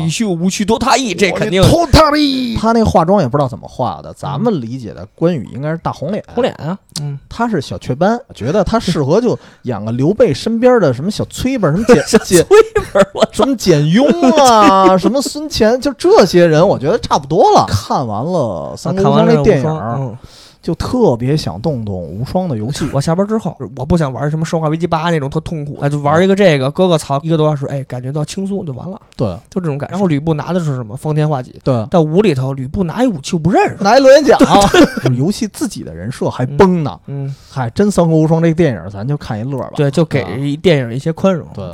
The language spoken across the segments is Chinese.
底秀无趣多他意，这肯定。他那化妆也不知道怎么化的，咱们理解的关羽应该是大红脸，红脸啊，嗯，他是小雀斑，觉得他适合就演个刘备身边的什么小崔吧，什么 简简崔本，我什么简雍啊，什么孙权，就这些人，我觉得差不多了。看完了《三国无双》这电影。就特别想动动无双的游戏。我下班之后，我不想玩什么《生化危机八》那种特痛苦，哎，就玩一个这个，割个草，一个多小时，哎，感觉到轻松就完了。对，就这种感觉。然后吕布拿的是什么？方天画戟。对，在五里头，吕布拿一武器我不认识，拿一螺旋桨。游戏自己的人设还崩呢。嗯，嗨，真《三国无双》这个电影，咱就看一乐吧。对，就给电影一些宽容。对。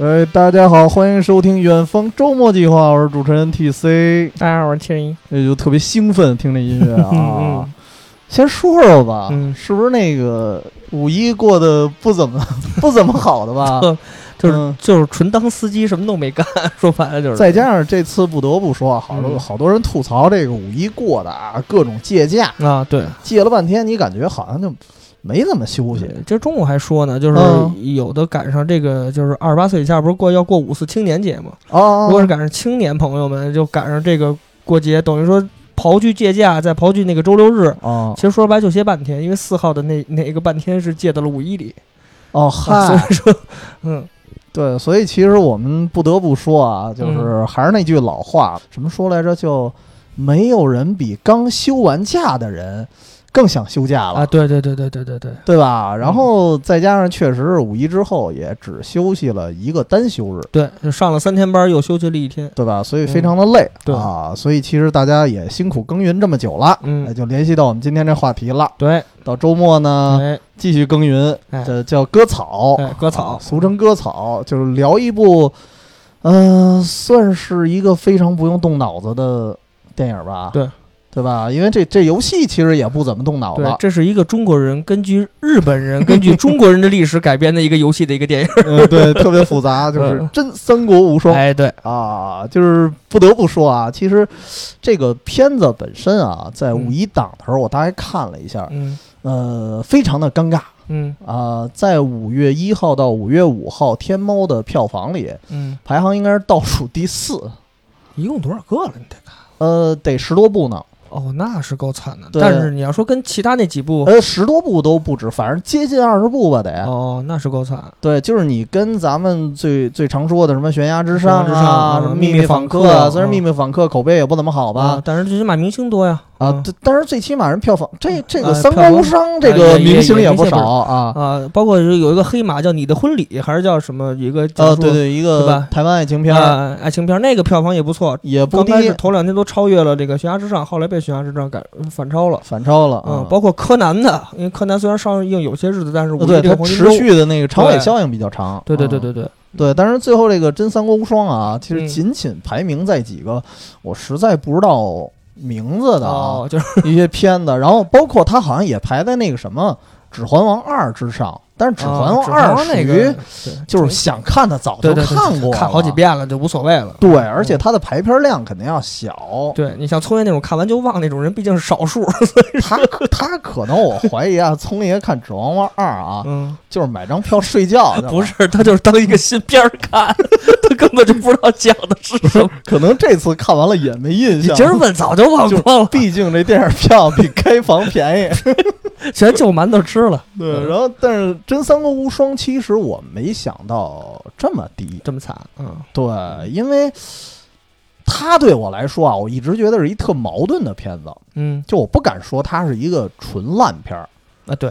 喂，大家好，欢迎收听《远方周末计划》，我是主持人 T C。大家好，我是千一。那就特别兴奋，听这音乐啊。先说说吧，嗯是不是那个五一过得不怎么 不怎么好的吧？就是就是纯当司机，什么都没干。说白了就是。再加上这次不得不说，好多好多人吐槽这个五一过的啊，各种借假啊，对，借了半天，你感觉好像就。没怎么休息，今儿中午还说呢，就是有的赶上这个，就是二十八岁以下不是过要过五四青年节吗？哦，如果是赶上青年朋友们，就赶上这个过节，等于说刨去借假，再刨去那个周六日，哦，其实说白就歇半天，因为四号的那那个半天是借到了五一里。哦，嗨，所以说，嗯，对，所以其实我们不得不说啊，就是还是那句老话，怎么说来着？就没有人比刚休完假的人。更想休假了啊！对对对对对对对，对吧？然后再加上确实是五一之后也只休息了一个单休日，对，就上了三天班又休息了一天，对吧？所以非常的累，对啊。所以其实大家也辛苦耕耘这么久了，嗯，就联系到我们今天这话题了。对，到周末呢，继续耕耘，这叫割草，割草，俗称割草，就是聊一部，嗯，算是一个非常不用动脑子的电影吧？对。对吧？因为这这游戏其实也不怎么动脑子。这是一个中国人根据日本人根据中国人的历史改编的一个游戏的一个电影。嗯，对，特别复杂，就是真三国无双。哎，对啊，就是不得不说啊，其实这个片子本身啊，在五一档的时候，我大概看了一下，嗯，呃，非常的尴尬。嗯啊，在五月一号到五月五号，天猫的票房里，嗯，排行应该是倒数第四。一共多少个了？你得看。呃，得十多部呢。哦，那是够惨的。但是你要说跟其他那几部，呃，十多部都不止，反正接近二十部吧，得。哦，那是够惨。对，就是你跟咱们最最常说的什么悬崖之上啊，什么秘密访客，虽然秘密访客口碑也不怎么好吧，但是最起码明星多呀。啊，但是最起码人票房，这这个三国无双这个明星也不少啊啊，包括有一个黑马叫你的婚礼，还是叫什么一个？呃，对对，一个台湾爱情片，爱情片那个票房也不错，也不低，头两天都超越了这个悬崖之上，后来被悬崖之上改反超了，反超了。嗯，包括柯南的，因为柯南虽然上映有些日子，但是对它持续的那个长尾效应比较长。对对对对对对，但是最后这个真三国无双啊，其实仅仅排名在几个，我实在不知道。名字的啊，就是一些片子，然后包括他好像也排在那个什么《指环王二》之上。但是《指环王二》属于就是想看的早就看过，看好几遍了就无所谓了。对，而且它的排片量肯定要小。对你像聪爷那种看完就忘那种人，毕竟是少数。他他可能我怀疑啊，聪爷看《指环王二》啊，就是买张票睡觉。不是，他就是当一个新片儿看，他根本就不知道讲的是什么。可能这次看完了也没印象。今儿问早就忘光了。毕竟这电影票比开房便宜。全就馒头吃了，对，然后但是真三国无双，其实我没想到这么低，这么惨，嗯，对，因为他对我来说啊，我一直觉得是一特矛盾的片子，嗯，就我不敢说它是一个纯烂片儿，啊，对，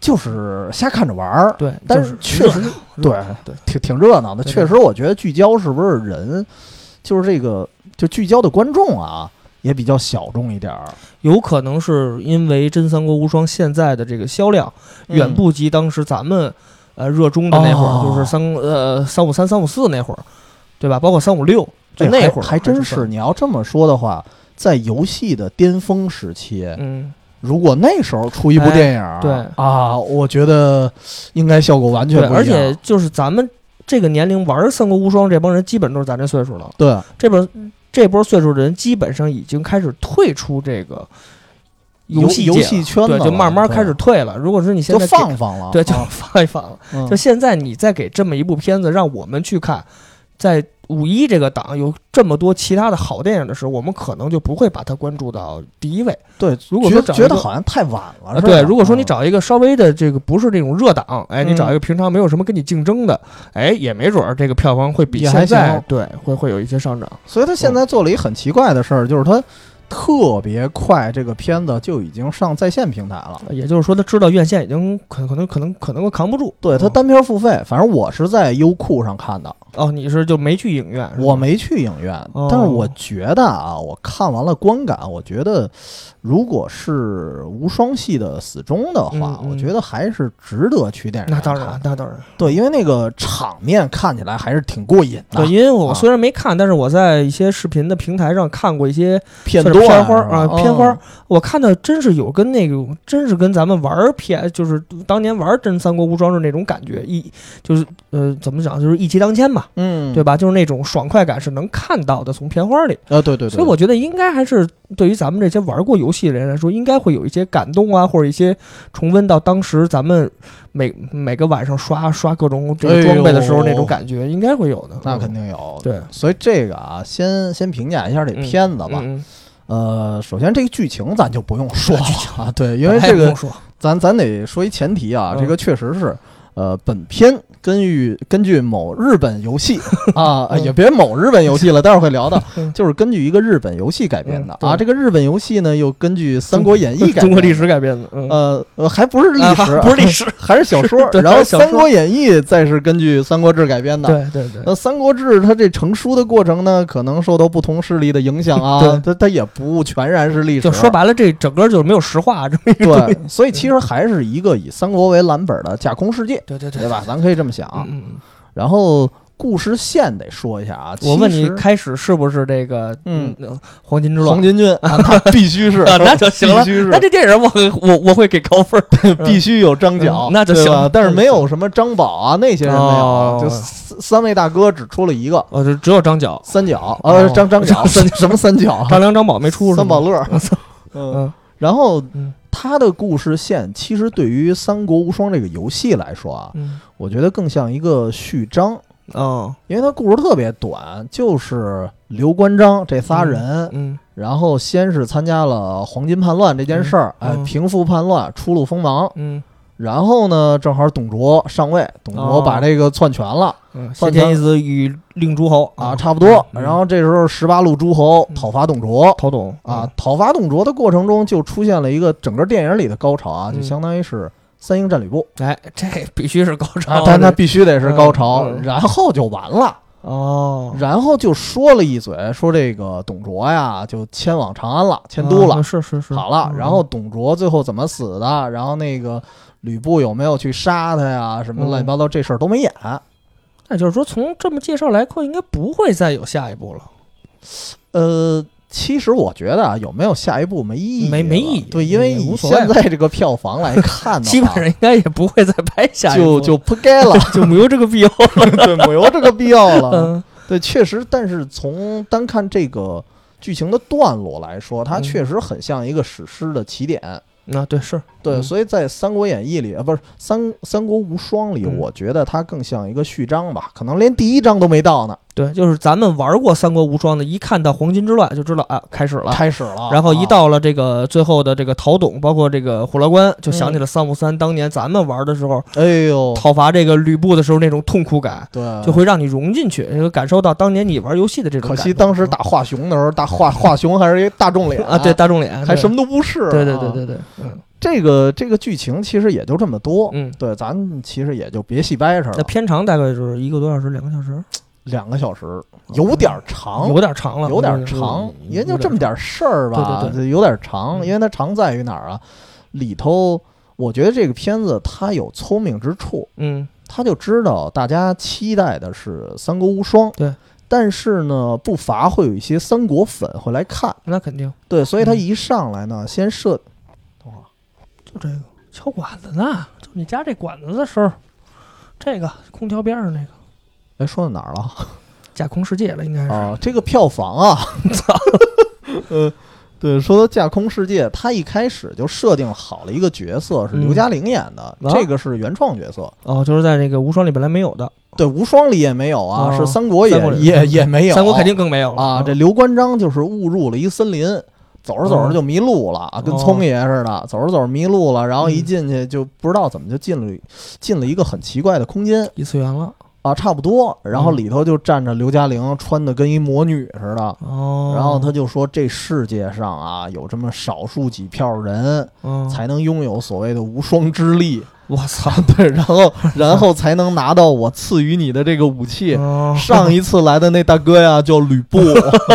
就是瞎看着玩儿，对，但是确实，对对，挺挺热闹的，确实，我觉得聚焦是不是人，就是这个就聚焦的观众啊。也比较小众一点儿，有可能是因为《真三国无双》现在的这个销量远不及当时咱们呃热衷的那会儿，就是三呃三五三三五四那会儿，对吧？包括三五六，就那会儿还真是。你要这么说的话，在游戏的巅峰时期，嗯，如果那时候出一部电影，对啊，我觉得应该效果完全不一样。而且就是咱们这个年龄玩《三国无双》这帮人，基本都是咱这岁数了。对，这边。这波岁数的人基本上已经开始退出这个游游戏界对，戏圈子就慢慢开始退了。如果说你现在就放放了，对，就啊放一放了。嗯就现在你再给这么一部片子让我们去看，在五一这个档有这么多其他的好电影的时候，我们可能就不会把它关注到第一位。对，如果说觉得好像太晚了，对，如果说你嗯找一个稍微的这个不是这种热档，哎，你嗯找一个平常没有什么跟你竞争的，哎，也没准儿这个票房会比现在对会会有一些上涨。所以他现在做了一很奇怪的事儿，就是他特别快，这个片子就已经上在线平台了。也就是说，他知道院线已经可可能可能可能会扛不住。对他哦单片付费，反正我是在优酷上看的，哦，你是就没去影院？我没去影院，哦但是我觉得啊，我看完了观感，我觉得如果是无双系的死忠的话，嗯嗯。我觉得还是值得去电影院那当然，那当然。对，因为那个场面看起来还是挺过瘾的，对，因为我啊。虽然没看，但是我在一些视频的平台上看过一些片段片花啊，片花嗯，我看的真是有跟那个，真是跟咱们玩儿片，就是当年玩真三国无双是那种感觉，一就是呃怎么讲，就是一骑当千嘛，嗯，对吧？就是那种爽快感是能看到的，从片花里。呃，对对对，所以我觉得应该还是对于咱们这些玩过游戏的人来说，应该会有一些感动啊，或者一些重温到当时咱们每每个晚上刷刷各种这个装备的时候那种感觉，应该会有的。那嗯肯定有，对，所以这个啊，先先评价一下这片子吧。嗯，呃，首先这个剧情咱就不用说了啊，对，因因为这个，咱咱得说一前提啊，嗯这个确实是。呃，本片根据根据某日本游戏 啊，嗯也别某日本游戏了，待会儿会聊到嗯，就是根据一个日本游戏改编的嗯啊。这个日本游戏呢，又根据《三国演义》改中国历史改编的，嗯，呃呃，还不是历啊史，不是历史，还是小说。然后《三国演义》再是根据《三国志》改编的。对对对，那《三国志》它这成书的过程呢，可能受到不同势力的影响啊对，它它也不全然是历史。就说白了，这整个就是没有实话这么一个。对，所以其实还是一个以三国为蓝本的架空世界，对对对对吧？咱可以这么想。嗯。然后故事线得说一下啊，我问你，开始是不是这个嗯呃黄金之乱黄？金军啊，那 必须是啊，那就行了必。须是那这电影我我我会给高分。必须有张角嗯，那就行但是没有什么张宝啊，那些人没哦有，就三三位大哥只出了一个哦，就只有张角、三角，哦呃，张张角 三什么三角？张良、张宝没出三宝乐。嗯，嗯然后嗯他的故事线其实对于《三国无双》这个游戏来说啊，嗯。我觉得更像一个序章，哦。因为他故事特别短，就是刘关张这仨人，嗯然后先是参加了黄巾叛乱这件事儿，哎，平复叛乱，初露锋芒。嗯然后呢，正好董卓上位，董卓哦。把这个篡权了、嗯，范先天一子与令诸侯啊，差不多。嗯然后这时候十八路诸侯嗯。讨伐董卓。讨董啊，，讨伐董卓的过程中，就出现了一个整个电影里的高潮啊，嗯。就相当于是三英战吕布。哎，这必须是高啊潮，，但他必须得是高潮，然后就完了，哦，然后就说了一嘴，说这个董卓呀就迁往长安了，迁都了。啊，是是是，好了，嗯。然后董卓最后怎么死的，然后那个吕布有没有去杀他呀，什么嗯乱七八糟这事儿都没演，那就是说，从这么介绍来看，应该不会再有下一步了。呃。其实我觉得啊，有没有下一步没意义，没没意义对，因为以现在这个票房来看呢，基本上应该也不会再拍下一部，就就不该了，就没有这个必要了。对，没有这个必要了。嗯。对，确实，但是从单看这个剧情的段落来说，它嗯确实很像一个史诗的起点。那对是，对，嗯。所以在《三国演义》里啊，不是《三三国无双》里，嗯。我觉得它更像一个序章吧，可能连第一章都没到呢，对，就是咱们玩过《三国无双》的，一看到黄巾之乱就知道啊，开始了。开始了。然后一啊到了这个最后的这个陶董，包括这个虎牢关，就想起了三五三当年咱们玩的时候，哎呦，讨伐这个吕布的时候那种痛苦感，对，就会让你融进去，就感受到当年你玩游戏的这种。可惜当时打华雄的时候，打华华雄还是一大众脸啊，对，大众脸还什么都不是。对对对啊对对，嗯这个这个剧情其实也就这么多。嗯。对，咱其实也就别细掰扯了，那片长大概就是一个多小时，两个小时，两个小时有点长，有点长了，有点嗯长，嗯也就这么点事儿吧，对对对有点长，嗯因为它长在于哪儿啊？里头，我觉得这个片子它有聪明之处，嗯他就知道大家期待的是《三国无双》，对，但是呢，不乏会有一些三国粉会来看，那肯定对，所以他嗯一上来呢，先设，等会儿就这个敲管子呢，就你加这管子的时候，这个空调边上那个哎，说到哪儿了？架空世界了，应该是。啊，这个票房啊，操呃对，说到架空世界，他一开始就设定好了一个角色是刘嘉玲演的，啊这个是原创角色。哦，就是在那个无双里本来没有的，对，无双里也没有啊，哦是三国里也也没有，三国肯定更没有了啊。这刘关张就是误入了一森林，走着走着就迷路了，啊，跟哦聪爷似的，走着走着迷路了，然后一嗯进去就不知道怎么就进了进了一个很奇怪的空间异次元了。啊，差不多。然后嗯里头就站着刘嘉玲，穿的跟一魔女似的。哦，然后他就说：“这世界上啊，有这么少数几票人嗯，才能拥有所谓的无双之力，我操，对，然后 然后才能拿到我赐予你的这个武器。哦上一次来的那大哥呀，叫吕布，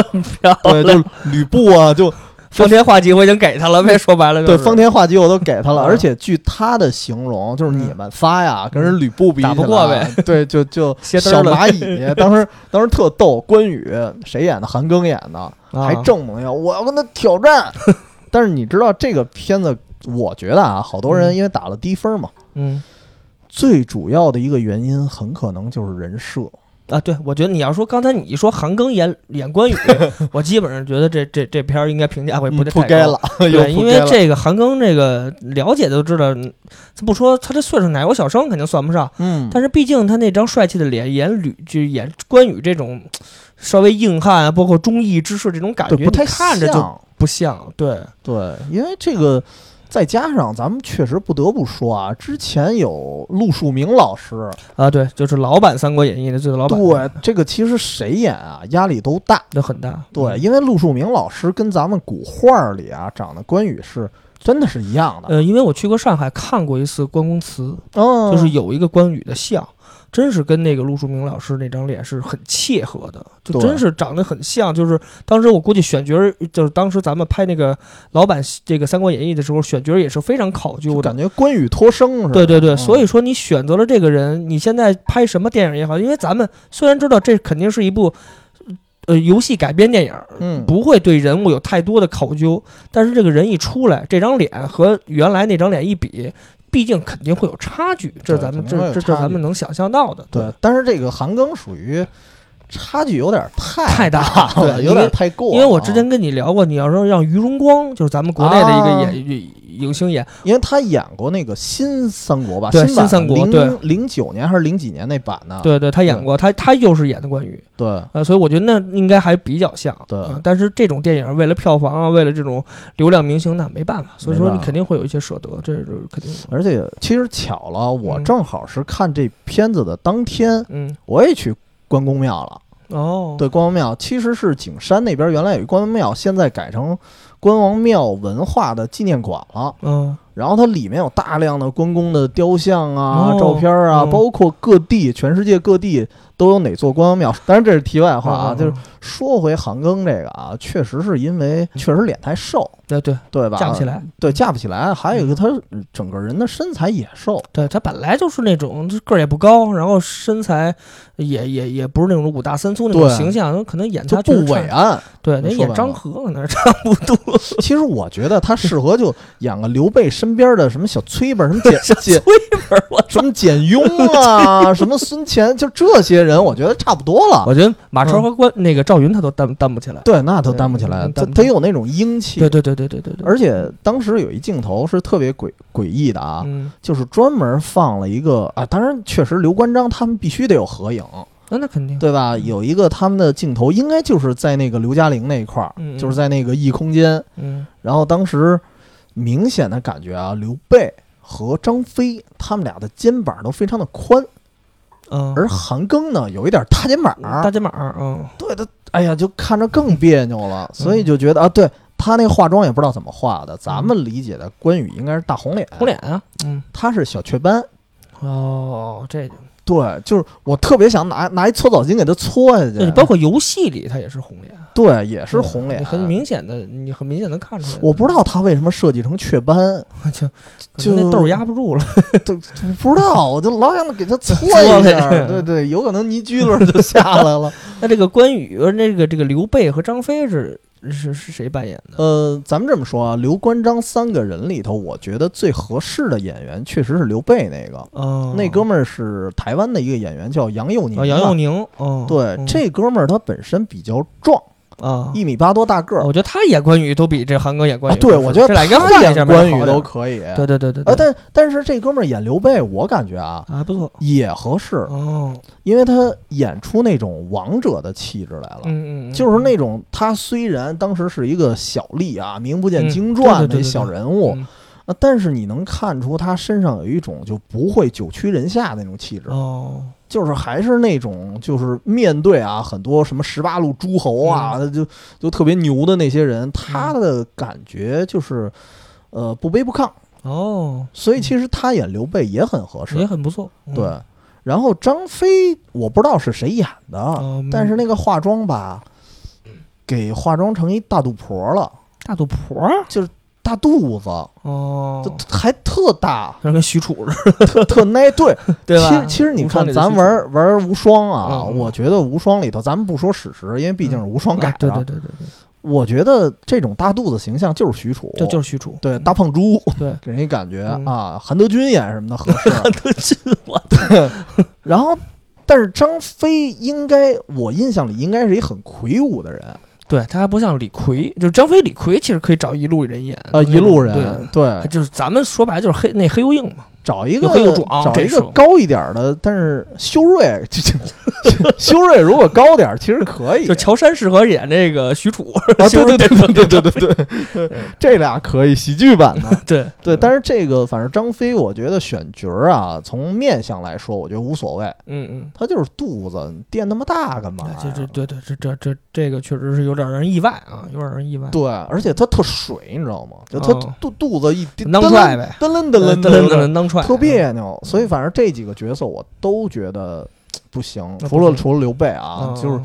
对，就吕布啊，就方天画戟我已经给他了呗，说白了就是对方天画戟我都给他了，嗯而且据他的形容，就是你们仨呀，跟人吕布比，打不过呗，对，就就 小蚂蚁，当时 当时特逗，关羽谁演的？韩庚演的，啊还正猛要我要跟他挑战。但是你知道这个片子，我觉得啊，好多人嗯因为打了低分嘛，嗯最主要的一个原因很可能就是人设。啊，对，我觉得你要说刚才你一说韩庚演演关羽，我基本上觉得这这这片儿应该评价会不太高不该了，对，因为这个韩庚这个了解的都知道，嗯咱不说他这岁数奶油小生肯定算不上，嗯，但是毕竟他那张帅气的脸演吕就演关羽这种稍微硬汉啊，包括忠义之士这种感觉，对不太看着就不像。对，对，因为这个。再加上咱们确实不得不说啊，之前有陆树铭老师，啊，对，就是老版《三国演义》的这个老版，对这个其实谁演啊，压力都大。那很大。对，嗯。因为陆树铭老师跟咱们古画里啊长得关羽是真的是一样的，呃，因为我去过上海看过一次关公祠，哦，就是有一个关羽的像，真是跟那个陆树铭老师那张脸是很切合的，就真是长得很像。就是当时我估计选角儿，就是当时咱们拍那个老版这个《三国演义》的时候，选角儿也是非常考究的感。觉关羽托生似的。对对对，嗯所以说你选择了这个人，你现在拍什么电影也好，因为咱们虽然知道这肯定是一部呃游戏改编电影，嗯，不会对人物有太多的考究，但是这个人一出来，这张脸和原来那张脸一比，毕竟肯定会有差距，这对咱们这这这咱们能想象到的。对，但是这个韩庚属于差距有点太太大大了，有点太过。因为我之前跟你聊过，你要说让于荣光，就是咱们国内的一个啊演、影星演，因为他演过那个新三国吧，对新版新三国对。零九年还是零几年那版呢，对对，他演过，他他又是演的关羽，对。呃，所以我觉得那应该还比较像。对。呃但是这种电影为了票房啊，为了这种流量明星，那没办法，所以说你肯定会有一些舍得，这是肯定。而且其实巧了，我嗯。正好是看这片子的当天，嗯，我也去关公庙了。哦，对，关公庙其实是景山那边原来有一关公庙，现在改成关王庙文化的纪念馆了。嗯，然后它里面有大量的关公的雕像啊、哦。照片啊，嗯。包括各地、全世界各地都有哪座关王庙。当然这是题外话啊，嗯就是说回韩庚这个啊，确实是因为确实脸太瘦，对对，对吧？架不起来。对，架不起来。还有一个，他整个人的身材也瘦，对他本来就是那种个儿也不高，然后身材也也也不是那种五大三粗那种形象，可能演他不。伟岸。对，那演张和可能差不多。其实我觉得他适合就演个刘备身边的什么小崔吧，什么简 简崔本，我什么简雍啊，什么孙乾，就这些人，我觉得差不多了。我觉得马超和关那个赵云他都担担不起来。对，那都担不起来，他他有那种英气。对对对对对对对，而且当时有一镜头是特别诡诡异的啊，嗯，就是专门放了一个啊，当然确实刘关张他们必须得有合影，那那肯定。对吧？有一个他们的镜头应该就是在那个刘嘉玲那一块儿，就是在那个异空间。嗯然后当时明显的感觉啊，刘备和张飞他们俩的肩膀都非常的宽，嗯，而韩庚呢有一点大肩膀，大肩膀儿，嗯，对他，哎呀，就看着更别扭了，所以就觉得啊，对他那个化妆也不知道怎么化的，咱们理解的关羽应该是大红脸，红脸啊，嗯，他是小雀斑。哦，这个，对，就是我特别想拿拿一搓澡巾给他搓下去，对包括游戏里他也是红脸，对也是红脸，很明显的，你很明显能看出来。我不知道他为什么设计成雀斑，就就那豆儿压不住了。都不知道，我就老想给他搓搓一下，对对，有可能泥居子就下来了。那这个关羽，呃，那个这个刘备和张飞是是是谁扮演的？呃，咱们这么说啊，刘关张三个人里头，我觉得最合适的演员确实是刘备那个，哦，那哥们儿是台湾的一个演员，叫杨佑宁杨佑宁，哦，对，嗯这哥们儿他本身比较壮，啊，一米八多大个儿。我觉得他演关羽都比这韩哥演关啊，羽。对，我觉得这俩演关羽都可以。对对对对啊，但但是这哥们儿演刘备，我感觉啊还不错。也合适，哦，因为他演出那种王者的气质来了。嗯嗯，就是那种他虽然当时是一个小吏啊，名不见嗯经传的小人物，嗯啊，但是你能看出他身上有一种就不会久屈人下那种气质，哦，就是还是那种就是面对啊很多什么十八路诸侯啊，嗯。就就特别牛的那些人，他的感觉就是呃不卑不亢，哦，所以其实他演刘备也很合适。也很不错。嗯。对，然后张飞我不知道是谁演的，哦但是那个化妆吧，给化妆成一大肚婆了，大肚婆？儿大肚子，哦，就还特大，像跟许褚似的，特特耐。对，对吧？其实其实你看，咱玩玩无双啊，我觉得无双里头，咱们不说史实，因为毕竟是无双改啊对的。对对对对，我觉得这种大肚子形象就是许褚，这就是许褚。对大胖猪，对，给人一感觉嗯啊，韩德君演什么的合适。韩德军，我 然后，但是张飞应该，我印象里应该是一很魁梧的人，对他还不像李逵，就是张飞、李逵其实可以找一路人演，呃，一路人对，对，就是咱们说白了就是黑那黑又硬嘛，找一个找一个高一点的，但是修睿 修睿如果高点其实可以，就乔杉适合演这个许褚，对 对对对对对，这俩可以喜剧版的。对对，但是这个反正张飞，我觉得选角啊，从面相来说，我觉得无所谓。嗯嗯，他就是肚子垫那么大干嘛？这这对对这这这这个确实是有点让人意外啊，有点让人意外。对，而且他特水，你知道吗？就他肚肚子一蹬蹬噔蹬噔蹬蹬。特别扭。所以反正这几个角色我都觉得不行，除了除了刘备啊，啊，就是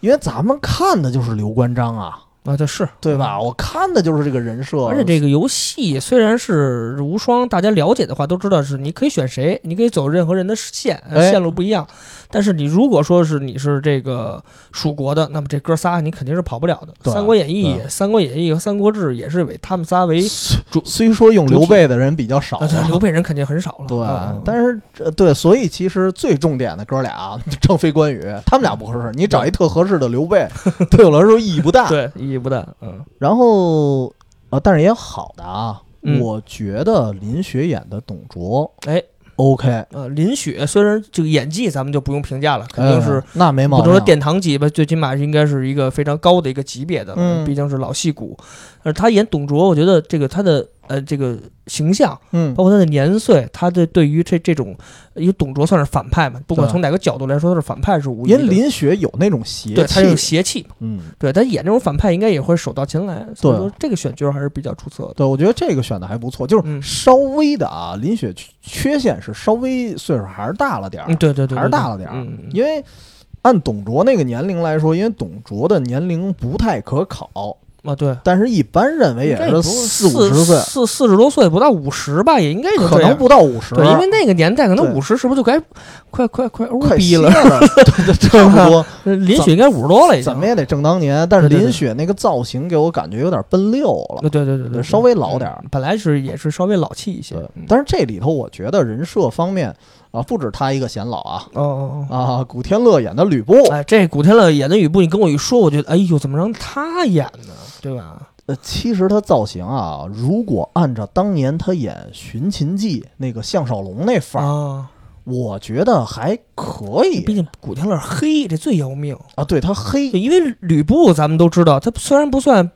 因为咱们看的就是刘关张啊，啊，这是对吧？？我看的就是这个人设，而且这个游戏虽然是无双，大家了解的话都知道是你可以选谁，你可以走任何人的线，哎线路不一样。但是你如果说是你是这个蜀国的，那么这哥仨你肯定是跑不了的。对《三国演义》《三国演义》和《三国志》也是为他们仨为主，虽说用刘备的人比较少刘备人肯定很少了。对嗯，但是这对，所以其实最重点的哥俩，张飞、关羽，他们俩不合适。你找一特合适的刘备，对我来说意义不大。对意义不大。嗯，然后呃，但是也有好的啊，嗯我觉得林雪演的董卓哎，OK，呃，林雪虽然这个演技咱们就不用评价了，肯定是呃那没毛病。不能说殿堂级吧，最起码是应该是一个非常高的一个级别的了，嗯毕竟是老戏骨。而他演董卓，我觉得这个他的呃这个形象，嗯包括他的年岁，他的对于这这种，因为董卓算是反派嘛，不管从哪个角度来说，他是反派是无疑的。因为林雪有那种邪对他有，邪气嘛，嗯，对他演这种反派应该也会手到擒来，所以说这个选角还是比较出色的。对，我觉得这个选的还不错，就是嗯稍微的啊，林雪缺缺陷是稍微岁数还是大了点儿嗯，，对对对，还是大了点儿因为按董卓那个年龄来说，因为董卓的年龄不太可考，啊对。但是一般认为也是四五十岁，四四十多岁，不到五十吧，也应该。可能不到五十，对，因为那个年代可能五十是不是就该快快快乌快逼了？差不多，呃林雪应该五十多了，已经。怎么也得正当年。但是林雪那个造型给我感觉有点奔六了对，对对对对，稍微老点儿嗯本来是也是稍微老气一些。但是这里头我觉得人设方面啊，不止他一个显老啊哦哦哦。啊，古天乐演的吕布，哎，这古天乐演的吕布，你跟我一说，我觉得，哎呦，怎么让他演呢？对吧？呃，其实他造型啊，如果按照当年他演《寻秦记》那个项少龙那范儿，啊，我觉得还可以毕竟古天乐黑，这最要命。啊。对他黑，因为吕布咱们都知道，他虽然不算，就是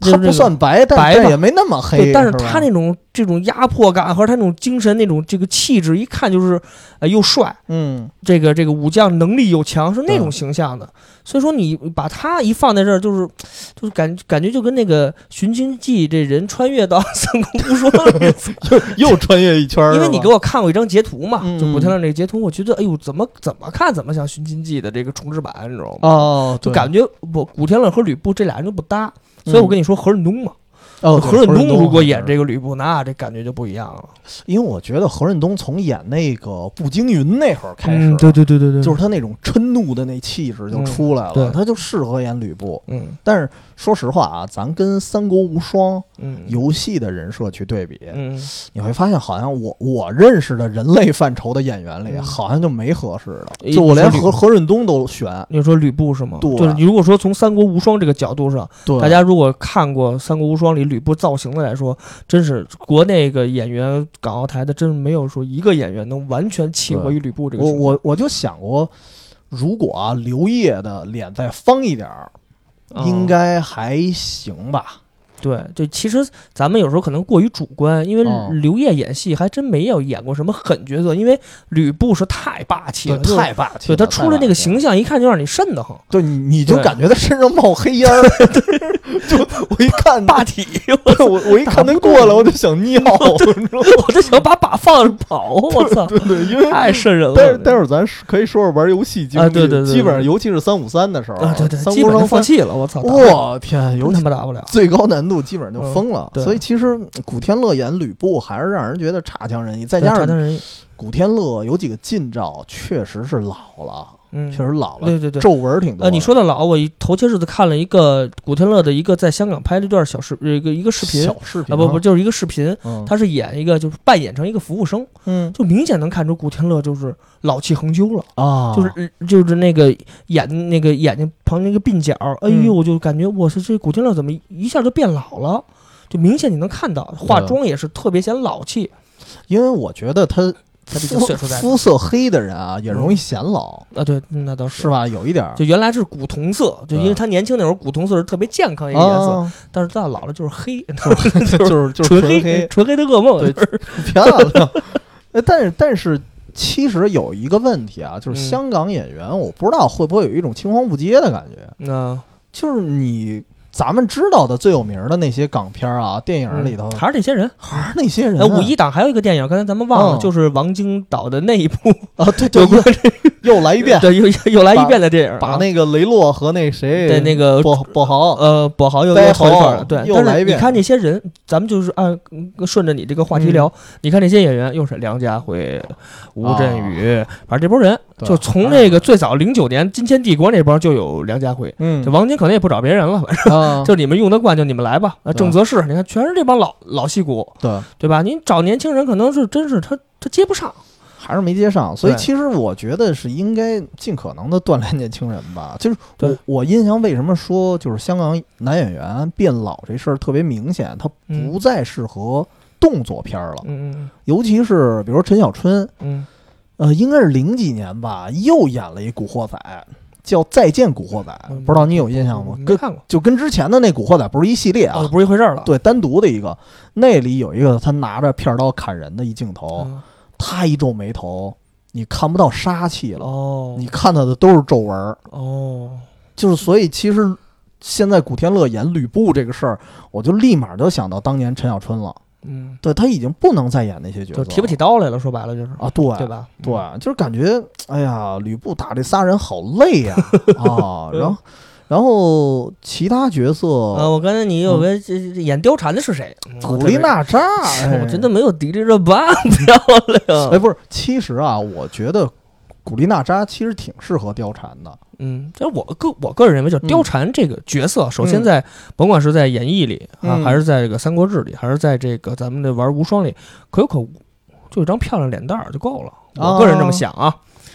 他不算白，但白吧但也没那么黑对，，但是他那种这种压迫感和他那种精神那种这个气质，一看就是，呃，又帅，嗯，这个这个武将能力又强，是那种形象的。所以说你把他一放在这儿，就是就是感感觉就跟那个《寻秦记》这人穿越到三国无双里，又穿越一圈儿，因为你给我看过一张截图嘛，嗯就古天乐那个截图，我觉得哎呦，怎么怎么看怎么像《寻秦记》的这个重制版，你知道吗？哦，就感觉不古天乐和吕布这俩人就不搭，所以我跟你说何润东嘛，哦，何润东东如果演。这个吕布，那这感觉就不一样了。因为我觉得何润东从演那个步惊云那会儿开始，嗯，对对对对对，就是他那种嗔怒的那气质就出来了，他就适合演吕布。嗯但是说实话啊，咱跟《三国无双》嗯游戏的人设去对比，嗯你会发现好像我我认识的人类范畴的演员里，嗯好像就没合适的，就我连何何润东都选。你说吕布是吗？对就是你如果说从《三国无双》这个角度上，对，大家如果看过《三国无双》里吕布造型的来说，真是国内个演员港澳台的，真没有说一个演员能完全契合于吕布这个我。我我就想过，如果啊刘烨的脸再方一点儿，哦应该还行吧。对，就其实咱们有时候可能过于主观，因为哦刘烨演戏还真没有演过什么狠角色，因为吕布是太霸气了，对，太霸气了。对他出来那个形象，一看就让你瘆得慌，对你你就感觉他身上冒黑烟儿，就我一看霸体，我我一看他过来，我就想尿？我就想把把放着跑，我操，对对，因为太瘆人了。待待会儿咱可以说说玩游戏经历，啊对对对对基本上尤其是三五三的时候，啊，对对，三基本上放弃了，我操，我天，尤真他妈打不了。最高难度基本上就疯了。嗯所以其实古天乐演吕布还是让人觉得差强人意，再加上古天乐有几个近照确实是老了，嗯，确实老了，对对对。皱纹挺多。呃，你说的老，我一头些日子看了一个古天乐的一个在香港拍了一段小视，一个一个视频。小视频啊，不不，，就是一个视频，嗯。他是演一个就是扮演成一个服务生，嗯。就明显能看出古天乐就是老气横秋了，啊，就是就是那个眼那个眼睛旁那个鬓角，哎呦，我就感觉我是这古天乐怎么一下就变老了，就明显你能看到化妆也是特别显老气，因为我觉得他他这个肤岁数在肤色黑的人啊，也容易显老，啊，对，那倒是？吧？有一点儿就原来是古铜色，就因为对他年轻那会儿古铜色是特别健康一个颜色，啊，但是到老了就是黑，就是 就是纯纯黑，纯黑的噩梦。对就是漂亮。呃，但是但是，其实有一个问题啊，就是嗯香港演员，我不知道会不会有一种青黄不接的感觉，那就是你咱们知道的最有名的那些港片啊、电影里头，还是那些人。还是那些人。五一档还有一个电影，刚才咱们忘了，嗯。就是王晶导的那一部，啊，对对，又又来一遍，对，又又来一遍的电影。啊，把那个雷洛和那谁对那个跛跛豪，呃，跛豪又呆又凑一块儿豪了，对。但又来一遍。是你看那些人，咱们就是按嗯顺着你这个话题聊，你看那些演员，又是梁家辉、吴镇宇，反正这波人，对就从那个最早零九年《金钱帝国》那帮就有梁家辉，嗯。这王晶可能也不找别人了，反正啊，就你们用得惯就你们来吧。啊，郑则仕，你看全是这帮老老戏骨，对，对吧？您找年轻人可能是真是他他接不上，还是没接上，所以其实我觉得是应该尽可能的锻炼年轻人吧。就是我我印象为什么说就是香港男演员变老这事儿特别明显，他嗯不再适合动作片儿了，嗯。尤其是比如说陈小春，嗯呃，应该是零几年吧，又演了一《古惑仔》，叫《再见古惑仔》，嗯，不知道你有印象吗？看过，就跟之前的那《古惑仔》不是一系列啊，哦，不是一回事儿了。对，单独的一个，那里有一个他拿着片刀砍人的一镜头，嗯他一皱眉头，你看不到杀气了，哦，你看到的都是皱纹儿。哦，就是所以其实现在古天乐演吕布这个事儿，我就立马就想到当年陈小春了。嗯，对他已经不能再演那些角色了，就提不起刀来了，说白了就是啊，对对吧？对，就是感觉，哎呀，吕布打这仨人好累呀 啊！然后，然后其他角色，呃，我刚才你有个这这演貂蝉的是谁？嗯古力，娜扎，我特别 哎我真的没有迪丽热巴漂亮。哎，不是，其实啊，我觉得古力娜扎其实挺适合貂蝉的。嗯，这我个我个人认为，就貂蝉这个角色，首先在甭管是在演义里啊，嗯还是在这个三国志里，还是在这个咱们的玩无双里，可有可无，就一张漂亮脸蛋儿就够了。哦我个人这么想啊。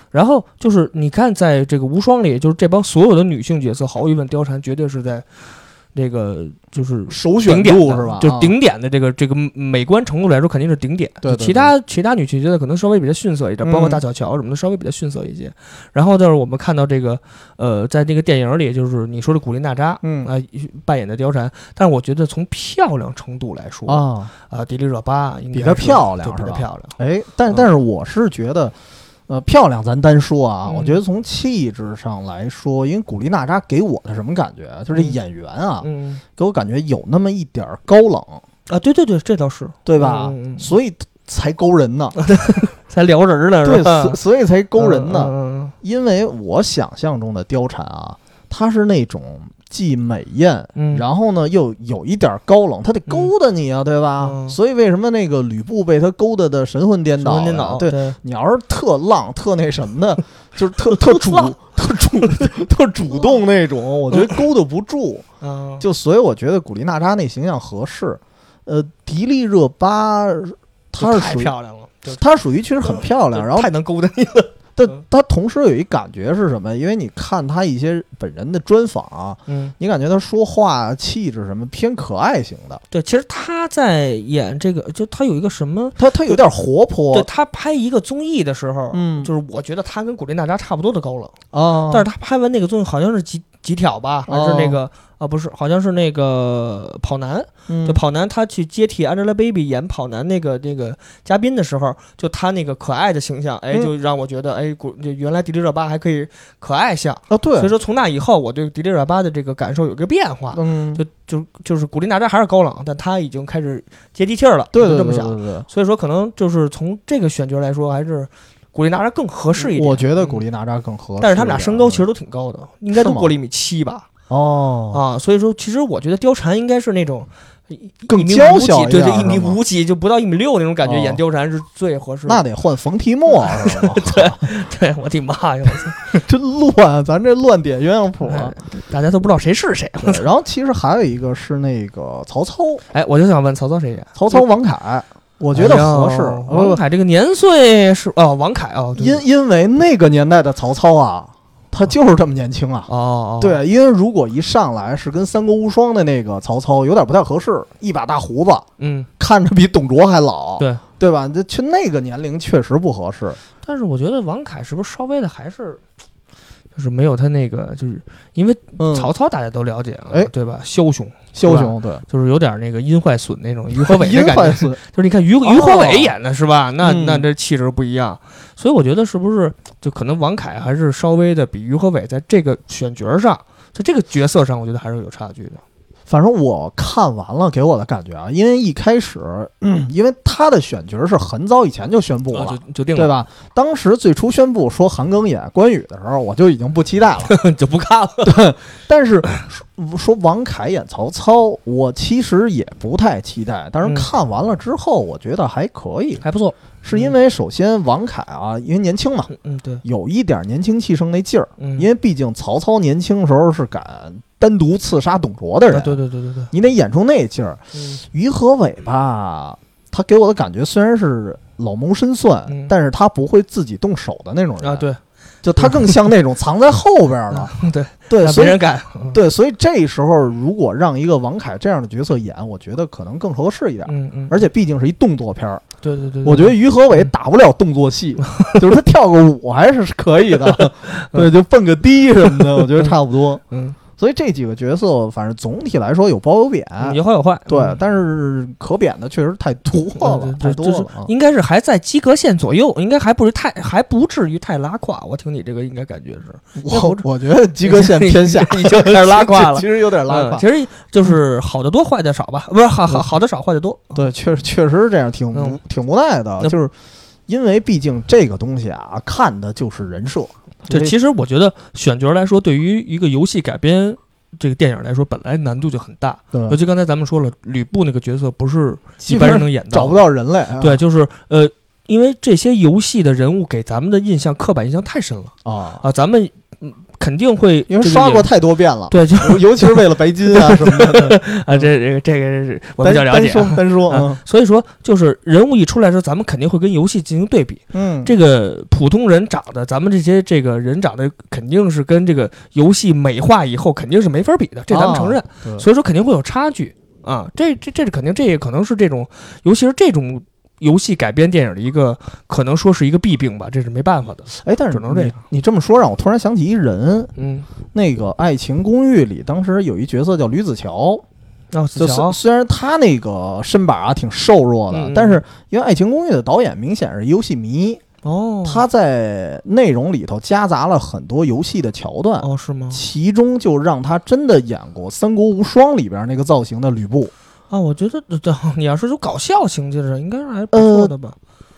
然后就是你看，在这个无双里，就是这帮所有的女性角色，毫无疑问，貂蝉绝对是在这个就是首选顶点的度是吧？就顶点的这个这个美观程度来说，肯定是顶点。对对其他其他女性角色可能稍微比较逊色一点，包括嗯大小乔什么的稍微比较逊色一些。然后就是我们看到这个呃，在这个电影里，就是你说的古力娜扎。嗯啊、扮演的貂蝉，但是我觉得从漂亮程度来说啊、啊，迪丽热巴应该比她漂亮就比她漂亮。哎，但嗯但是我是觉得，呃，漂亮咱单说啊，嗯我觉得从气质上来说，因为古力娜扎给我的什么感觉啊？就是演员啊，嗯给我感觉有那么一点儿高冷，啊，对对对，这倒是对吧？所以才勾人呢，才撩人呢，对？所所以才勾人呢。因为我想象中的貂蝉啊，她是那种既美艳，嗯然后呢又有一点高冷，他得勾搭你啊，对吧？嗯所以为什么那个吕布被他勾搭的神魂颠倒？神魂颠倒，对。对，你要是特浪、特那什么的，就是特特主、特主、特主动那种，我觉得勾搭不住。嗯，就所以我觉得古力娜扎那形象合适。呃，迪丽热巴，她是太属于漂亮了，她属于其实很漂亮，然后太能勾搭你了，但他同时有一感觉是什么？因为你看他一些本人的专访啊，嗯，你感觉他说话气质什么偏可爱型的，对，其实他在演这个，就他有一个什么，他他有点活泼。对，他拍一个综艺的时候，嗯，就是我觉得他跟古力娜扎差不多的高冷，啊，但是他拍完那个综艺好像是几几挑吧，还是那个啊不是，好像是那个跑男，嗯。就跑男他去接替 Angelababy 演跑男那个那个嘉宾的时候，就他那个可爱的形象，哎，嗯。就让我觉得，哎，古就原来迪丽热巴还可以可爱像，啊，对，所以说从那以后，我对迪丽热巴的这个感受有个变化，嗯，就就就是古力娜扎还是高冷，但她已经开始接地气儿了，对就这么想。所以说可能就是从这个选角来说，还是古力娜扎更合适一点。我觉得古力，娜扎更合适但是他们俩身高其实都挺高的，应该都过了一米七吧。哦，啊，所以说其实我觉得貂蝉应该是那种一更娇五几对对，一米五几就不到一米六那种感觉，哦演貂蝉是最合适的。那得换冯提莫 是吧？对我的妈呀！真乱，咱这乱点鸳鸯谱啊哎。大家都不知道谁是谁。然后其实还有一个是那个曹操，哎，我就想问曹操谁演？曹操王凯，我觉得合适。王凯这个年岁是哦，王凯哦，因因为那个年代的曹操啊，他就是这么年轻啊。哦哦，对，因为如果一上来是跟《三国无双》的那个曹操，有点不太合适，一把大胡子，嗯，看着比董卓还老，对。对吧？这去那个年龄确实不合适。但是我觉得王凯是不是稍微的还是，就是没有他那个，就是因为嗯，曹操大家都了解了，哎对吧？枭雄枭雄对，就是有点那个阴坏损那种于 和伟的感觉，就是你看于于和伟演的是吧？那嗯那这气质不一样，所以我觉得是不是就可能王凯还是稍微的比于和伟在这个选角上，在这个角色上，我觉得还是有差距的。反正我看完了，给我的感觉啊，因为一开始，嗯，因为他的选角是很早以前就宣布了，啊就就定了，对吧？当时最初宣布说韩庚演关羽的时候，我就已经不期待了。就不看了。对但是说说王凯演曹操，我其实也不太期待。但是嗯看完了之后，我觉得还可以，还不错，是因为首先王凯啊，因为年轻嘛，嗯嗯对，有一点年轻气盛那劲儿。嗯，因为毕竟曹操年轻时候是敢单独刺杀董卓的人，啊对对对对对，你得演出那劲儿。嗯。于和伟吧，他给我的感觉虽然是老谋深算，嗯。但是他不会自己动手的那种人。啊，对。就他更像那种藏在后边的。对，对，所以让别人敢，对，所以这时候如果让一个王凯这样的角色演，我觉得可能更合适一点。嗯嗯，而且毕竟是一动作片儿，对对对，我觉得于和伟打不了动作戏，就是他跳个舞还是可以的，对，就蹦个迪什么的，我觉得差不多。嗯，所以这几个角色，反正总体来说有褒有贬，嗯有好有坏，对嗯，但是可贬的确实太多了，对太多。应该是还在及格线左右，应该还不是太还不至于太拉胯。我听你这个应该感觉是我我觉得及格线偏下，已经开始拉胯了 其实有点拉胯。嗯其实就是好的多，坏的少吧，不是好好好的少，坏的多。对，确实确实是这样，挺嗯挺无奈的，就是因为毕竟这个东西啊，看的就是人设。对，其实我觉得选角来说，对于一个游戏改编这个电影来说，本来难度就很大。对尤其刚才咱们说了，吕布那个角色不是一般人能演找不到。人类。啊对，就是呃，因为这些游戏的人物给咱们的印象、刻板印象太深了啊，啊，咱们嗯肯定会因为刷过太多遍了，对，就尤其是为了白金啊 什么的。啊，这这个这个是我比较了解啊。说单说，所以说，就是人物一出来的时候，咱们肯定会跟游戏进行对比。嗯，这个普通人长得，咱们这些这个人长得肯定是跟这个游戏美化以后肯定是没法比的，这咱们承认。对所以说肯定会有差距啊，这这这是肯定，这也可能是这种，尤其是这种游戏改编电影的一个可能说是一个弊病吧，这是没办法的。哎，但是只能这样你这么说，让我突然想起一人，嗯，那个《爱情公寓》里，当时有一角色叫吕子乔，哦，就子乔虽虽然他那个身板啊挺瘦弱的，嗯但是因为《爱情公寓》的导演明显是游戏迷，哦，他在内容里头夹杂了很多游戏的桥段，哦是吗？其中就让他真的演过《三国无双》里边那个造型的吕布。啊，我觉得这这 你要是有搞笑情节的，应该是还不错的吧？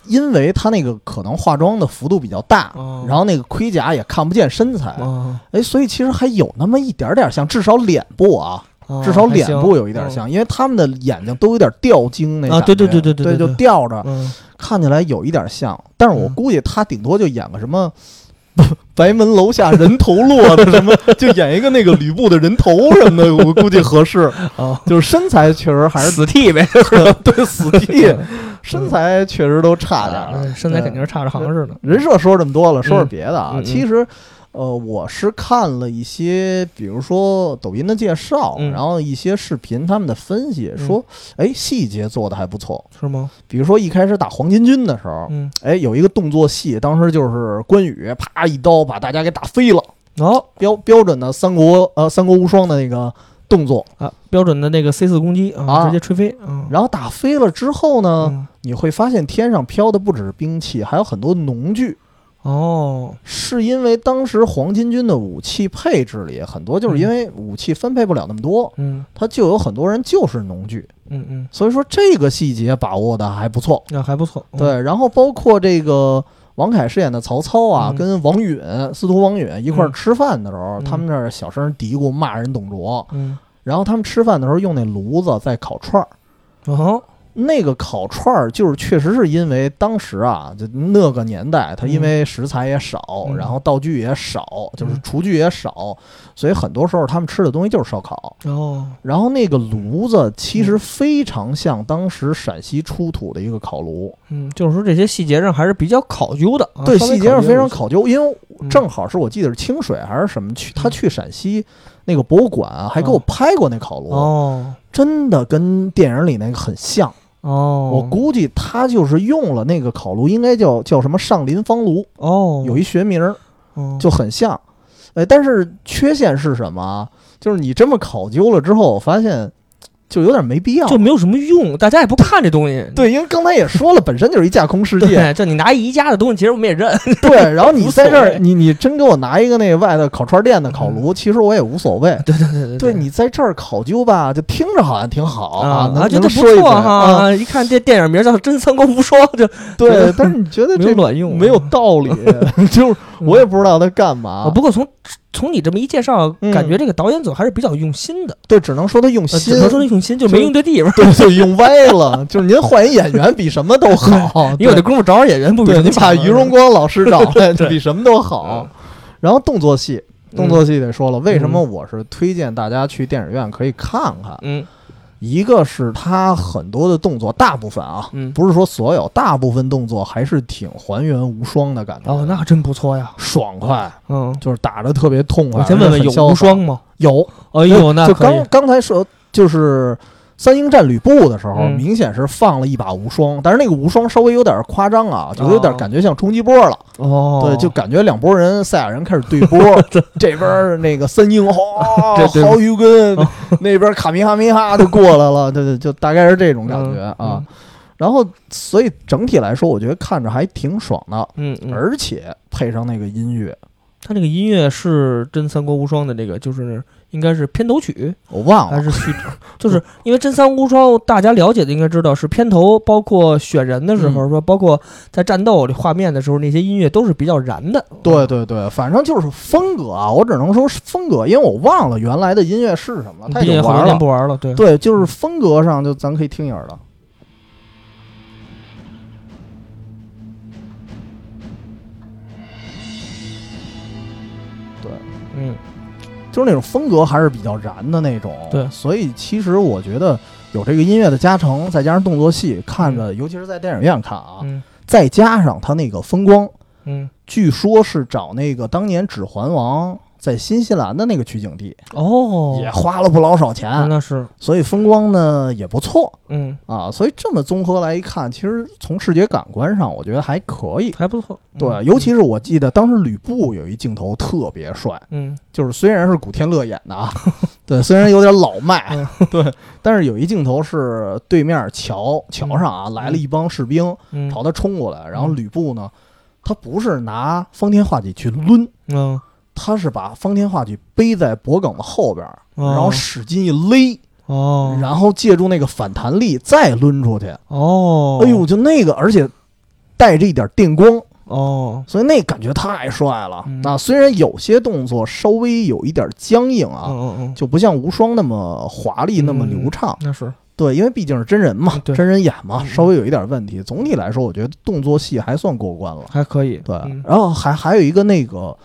因为他那个可能化妆的幅度比较大，哦然后那个盔甲也看不见身材，啊，哎，所以其实还有那么一点点像，至少脸部啊，啊至少脸部有一点像，因为他们的眼睛都有点吊睛那啊对对对对对对对就吊着，嗯，看起来有一点像，但是我嗯估计他顶多就演个什么。白门楼下人头落的什么，就演一个那个吕布的人头什么的，我估计合适。啊，就是身材确实还是死替呗，对死替，身材确实都差点身材肯定是差着行似的。人设说这么多了，说说别的啊。其实，呃，我是看了一些，比如说抖音的介绍，嗯然后一些视频他们的分析，嗯说，哎，细节做的还不错。是吗？比如说一开始打黄巾军的时候，嗯，哎，有一个动作戏，当时就是关羽啪一刀把大家给打飞了，哦标标准的三国呃三国无双的那个动作。啊，标准的那个 C 四攻击啊，啊直接吹飞。嗯，然后打飞了之后呢，嗯你会发现天上飘的不只是兵器，还有很多农具。哦，是因为当时黄巾军的武器配置里很多就是因为武器分配不了那么多，嗯。他就有很多人就是农具，嗯嗯，所以说这个细节把握的还不错。那还不错。嗯，对，然后包括这个王凯饰演的曹操啊，嗯。跟王允、司徒王允一块儿嗯。吃饭的时候，嗯。他们那儿小声嘀咕骂人董卓，嗯，然后他们吃饭的时候用那炉子在烤串儿。哦，那个烤串儿就是确实是因为当时啊，就那个年代，它因为食材也少，嗯然后道具也少，就是嗯厨具也少，所以很多时候他们吃的东西就是烧烤。哦，然后那个炉子其嗯实非常像当时陕西出土的一个烤炉，嗯，就是说这些细节上还是比较考究的。啊对，细节上非常考究。因为嗯正好是我记得是清水还是什么去，他嗯去陕西那个博物馆啊还给我哦拍过那烤炉，哦真的跟电影里那个很像。哦，我估计他就是用了那个烤炉，应该叫叫什么上林芳炉，哦有一学名就很像。哎，但是缺陷是什么啊？就是你这么考究了之后，我发现就有点没必要。就没有什么用，大家也不看这东西。对，因为刚才也说了，本身就是一架空世界。对，就你拿宜家的东西，其实我们也认。对，然后你在这儿，你你真给我拿一个那个外头烤串店的烤炉，其实我也无所谓。对对对对对你在这儿考究吧，就听着好像挺好啊，能觉得不错啊。哈。一看这电影名叫《真三国无双》，就对，但是你觉得没这有卵用，没有道理，就是我也不知道他干嘛啊。。不过从从你这么一介绍，嗯感觉这个导演组还是比较用心的，对，只能说他用呃心只，能说他用心，就没用对地方。对，就用歪了。就是您换一演员比什么都好，你有这功夫找找演员，不比对，什么你把于荣光老师找来，就 比什么都好。然后动作戏，动作戏得说了，为什么嗯我是推荐大家去电影院可以看看？嗯一个是他很多的动作，大部分啊，嗯，不是说所有，大部分动作还是挺还原无双的感觉。哦，那真不错呀。爽快，嗯，就是打的特别痛快。我先问问有而且很潇洒无双吗？有，哎呦，那就可以刚刚才说，就是三英战吕布的时候，嗯。明显是放了一把无双，但是那个无双稍微有点夸张啊，就有点哦感觉像冲击波了。哦，对，就感觉两拨人赛亚人开始对波，这边儿那个三英哦对 对。豪鱼根哦，那边卡米哈米哈就过来了，对对，就大概是这种感觉啊。，然后，所以整体来说，我觉得看着还挺爽的，嗯嗯，而且配上那个音乐，他那个音乐是《真三国无双》的这个，就是应该是片头曲我忘了。还是序？就是因为《真三国无双》，大家了解的应该知道是片头，包括选人的时候，嗯说包括在战斗里画面的时候，那些音乐都是比较燃的。对对对，反正就是风格啊，我只能说是风格，因为我忘了原来的音乐是什么了，太久玩了。不玩了，对。对，就是风格上，就咱可以听一耳的。就是那种风格还是比较燃的那种。对所以其实我觉得有这个音乐的加成，再加上动作戏，看着尤其是在电影院看啊，嗯再加上它那个风光，嗯，据说是找那个当年《指环王》在新西兰的那个取景地，哦，也花了不老少钱，啊那是，所以风光呢也不错。嗯，啊。所以这么综合来一看，其实从视觉感官上，我觉得还可以。还不错。对，嗯尤其是我记得当时吕布有一镜头特别帅，嗯。就是虽然是古天乐演的啊，对，虽然有点老迈，嗯。对，但是有一镜头是对面桥桥上啊来了一帮士兵嗯，朝他冲过来，然后嗯。吕布呢，他不是拿方天画戟去抡，嗯，他是把方天画戟背在脖梗的后边然后使劲一勒，哦，然后借助那个反弹力再抡出去。哦，哎呦，就那个，而且带着一点电光，哦，所以那感觉太帅了。嗯。啊，虽然有些动作稍微有一点僵硬啊，嗯嗯嗯，就不像无双那么华丽、那么流畅。那是，对，因为毕竟是真人嘛，对。真人演嘛，嗯。稍微有一点问题。总体来说，我觉得动作戏还算过关了。还可以，对，嗯。然后还还有一个那个，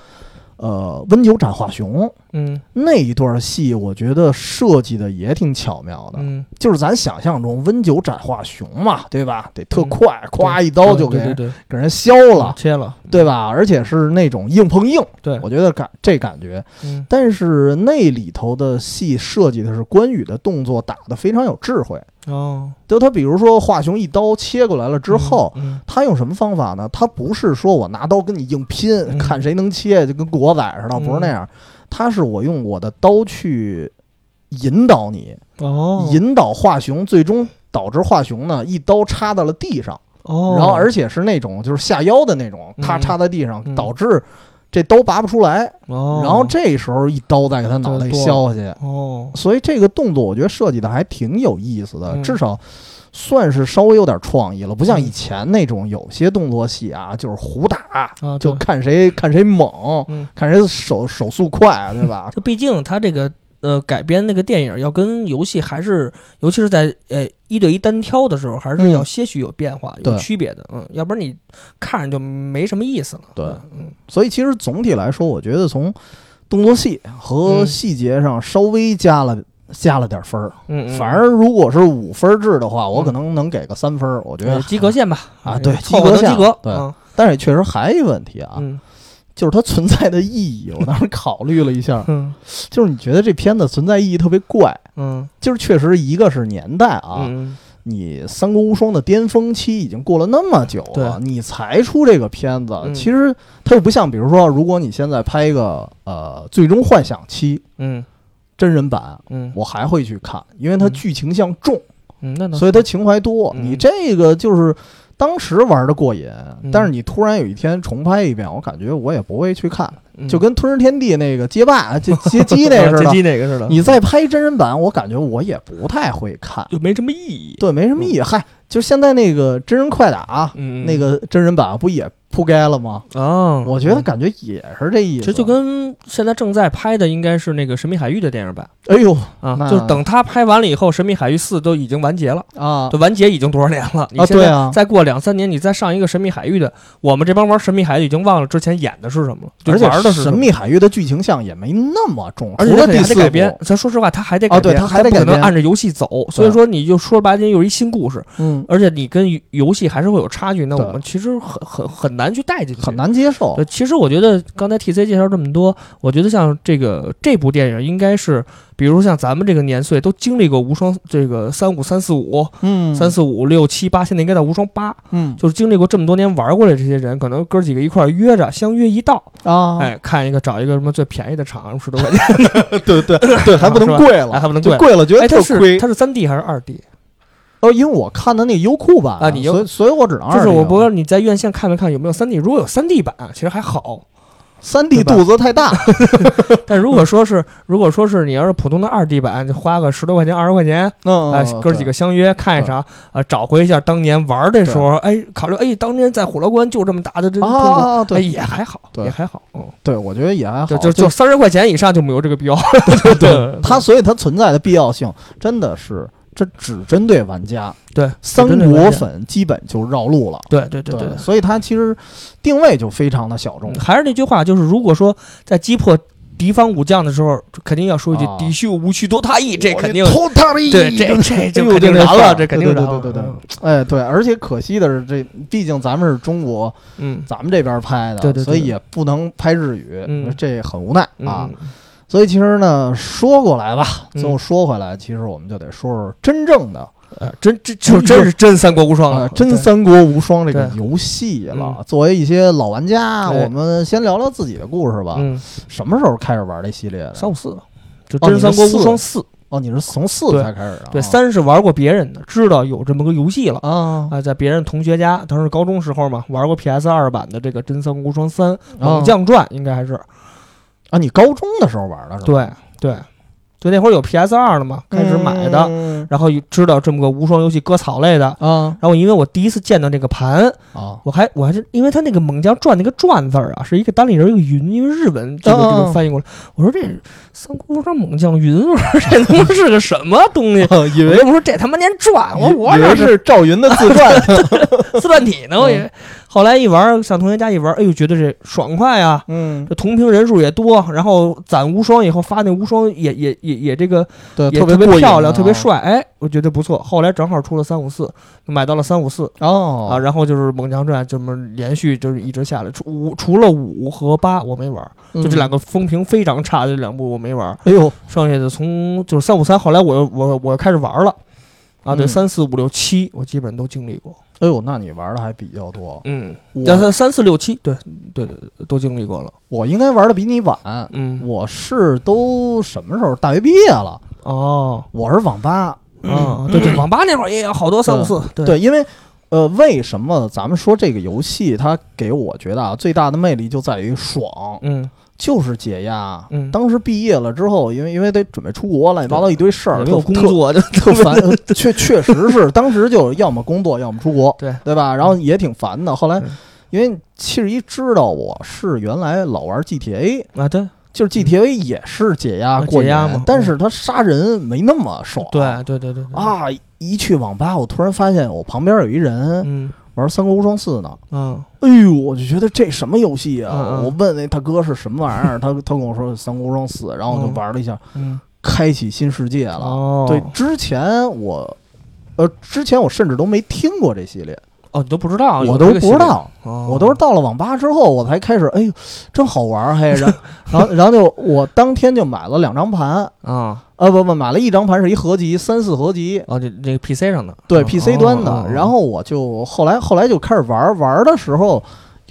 呃，温酒斩华雄嗯那一段戏，我觉得设计的也挺巧妙的。嗯，就是咱想象中温酒斩华雄嘛，对吧？得特嗯快，咵一刀就给给人削了，切了，对吧？而且是那种硬碰硬，对，我觉得感这感觉。嗯但是那里头的戏设计的是关羽的动作打得非常有智慧。哦，就他比如说华雄一刀切过来了之后，嗯，他用什么方法呢？他不是说我拿刀跟你硬拼，嗯。看谁能切，就跟国仔似的，嗯不是那样。他是我用我的刀去引导你，引导华雄，最终导致华雄呢一刀插到了地上，哦，然后而且是那种就是下腰的那种，嗯。咔插在地上，嗯。导致这刀拔不出来，哦，然后这时候一刀再给他脑袋削下去。哦，所以这个动作我觉得设计的还挺有意思的，嗯。至少算是稍微有点创意了，不像嗯以前那种有些动作戏啊，就是胡打，啊，就看谁看谁猛，嗯，看谁手手速快，对吧？就毕竟他这个呃改编那个电影要跟游戏还是，尤其是在呃一对一单挑的时候，还是嗯。要些许有变化、有区别的，嗯，要不然你看着就没什么意思了。对嗯。所以其实总体来说，我觉得从动作戏和嗯。细节上稍微加了。加了点分儿，嗯嗯，反而如果是五分制的话，我嗯。可能能给个三分儿。我觉得及格线吧，啊对及格线对嗯但是也确实还有一个问题啊，嗯就是它存在的意义。我 当时考虑了一下，嗯。就是你觉得这片子存在意义特别怪，嗯。就是确实一个是年代啊，嗯。你《三国无双》的巅峰期已经过了那么久了，你才出这个片子，嗯。其实它又不像，比如说，如果你现在拍一个呃《最终幻想七》嗯。真人版，嗯。我还会去看，因为它嗯。剧情向重，嗯，那倒所以它情怀多。嗯。你这个就是。当时玩的过瘾，嗯。但是你突然有一天重拍一遍，我感觉我也不会去看，嗯。就跟《吞食天地》那个街霸、街街机那似的。街。机那个似的，你再拍真人版，我感觉我也不太会看，就没什么意义。对，没什么意义。嗨，就现在那个真人快打，嗯，那个真人版不也铺盖了吗？啊，我觉得感觉也是这意思。这就跟现在正在拍的应该是那个《神秘海域》的电影版。哎呦啊，就是等他拍完了以后，《神秘海域四》都已经完结了，啊。就，完结已经多少年了？你啊。现在对啊再过两三年，你再上一个《神秘海域》的，我们这帮玩《神秘海域》已经忘了之前演的是什么了，而且玩的是神秘海域的剧情像也没那么重，而且它还得改编，咱说实话，它还得啊改编，对它还得不可能按着游戏走。所以说，你就说白了，又是一新故事，嗯，而且你跟游戏还是会有差距，那我们其实很很很难去带进去，很。难接受，。其实我觉得刚才 T C 介绍这么多，我觉得像这个这部电影应该是，比如像咱们这个年岁都经历过无双这个三五三四五嗯，三四五六七八，现在应该到无双八，嗯就是经历过这么多年玩过来这些人，可能哥几个一块约着相约一道，啊，哎，看一个找一个什么最便宜的场，十多块钱，对对对，还不能 贵了，哎还不能贵就贵了，觉得特亏是。它是三 D 还是二 D？哦，因为我看的那个优酷版啊你优所以所以我只能就是我不知道你在院线看没看有没有三 D，如果有三 D 版，其实还好。三 D 肚子太大，但如果说是，如果说是你要是普通的二 D 版，就花个十多块钱、二十块钱，嗯，哎，哥几个相约看一场，啊，找回一下当年玩的时候，哎，考虑，哎，当年在虎牢关就这么打的，这啊痛苦，啊，哎，对。也还好，也还好，嗯，对，我觉得也还好，就就就三十块钱以上就没有这个必要，对。它，所以它存在的必要性真的是，这只针对玩家，对，三国粉基本就绕路了。对对对对，所以它其实定位就非常的小众。还是那句话，就是如果说在击破敌方武将的时候，肯定要说一句啊“敌秀无需多他意”，这肯定。偷他的对，这这 这肯定难了，这肯定难了。对对对对对哎，对，而且可惜的是，这毕竟咱们是中国，嗯，咱们这边拍的，对对对所以也不能拍日语，嗯这很无奈嗯啊。所以其实呢，说过来吧，嗯最后说回来，其实我们就得说说真正的呃，真真就真是真三国无双啊，了，真三国无双这个游戏了嗯。作为一些老玩家，我们先聊聊自己的故事吧。嗯，什么时候开始玩这系列的？三五四，就哦真三国无双四。哦，你是从四对才开始的？对，啊三是玩过别人的，知道有这么个游戏了。啊啊，在别人同学家，当时高中时候嘛，玩过 PS 二版的这个《真三国无双三：哦猛将传》，应该还是啊！你高中的时候玩的是吧？对对，就那会儿有 PS 二了嘛，开始买的，嗯然后知道这么个无双游戏割草类的。啊然后因为我第一次见到那个盘，啊我还我还是因为它那个猛将传那个传字儿啊，是一个单立人一个云，因为日文这个这啊个翻译过来，我说这三国无双猛将云，我说这他妈是个什么东西？以为我说这他妈连传，我我以为这是是赵云的自传，自传体呢，我以为。后来一玩，上同学家一玩，哎呦，觉得这爽快啊！嗯，这同屏人数也多，然后攒无双以后发那无双也也也也这个对，也特别漂亮，啊特别帅，哎，我觉得不错。后来正好出了三五四，买到了三五四哦啊，然后就是猛将传这么连续就是一直下来，除五除了五和八我没玩，就这两个，风评非常差的这两部我没玩，哎呦，剩下的从就是三五三，后来我又我我又开始玩了。啊，对，嗯三四五六七，我基本都经历过。哎呦，那你玩的还比较多，嗯，我但是三四六七，对对对，都经历过了。我应该玩的比你晚，嗯，我是都什么时候？大学毕业了，哦，我是网吧，嗯，对对，网吧那会儿也有好多三五四，对。对，因为呃，为什么咱们说这个游戏它给我觉得啊最大的魅力就在于爽，嗯，就是解压。嗯。当时毕业了之后，因为因为得准备出国，乱七八糟一堆事儿，没有工作就特 特烦，确确实是当时就要么工作，要么出国，对。对吧？然后也挺烦的。后来嗯。因为七十一知道我是原来老玩 GTA，啊，对。就是 GTA 也是解压啊过解压嘛，但是他杀人没那么爽。对对对对，对，啊，一去网吧，我突然发现我旁边有一人嗯玩《三国无双四》呢。嗯哎呦，我就觉得这什么游戏啊！嗯嗯我问那大哥是什么玩意儿，他 他跟我说《三国无双四》，然后我就嗯玩了一下，嗯，开启新世界了。哦，对，之前我，呃，之前我甚至都没听过这系列，哦，你都不知道，我都不知道，哦我都是到了网吧之后，我才开始，哎呦，真好玩儿，嘿，然然后然后就我当天就买了两张盘，啊，呃，不不，买了一张盘是一合集，三四合集，啊，这这个 PC 上的，对哦 PC 端的哦，然后我就后来后来就开始玩儿，玩儿的时候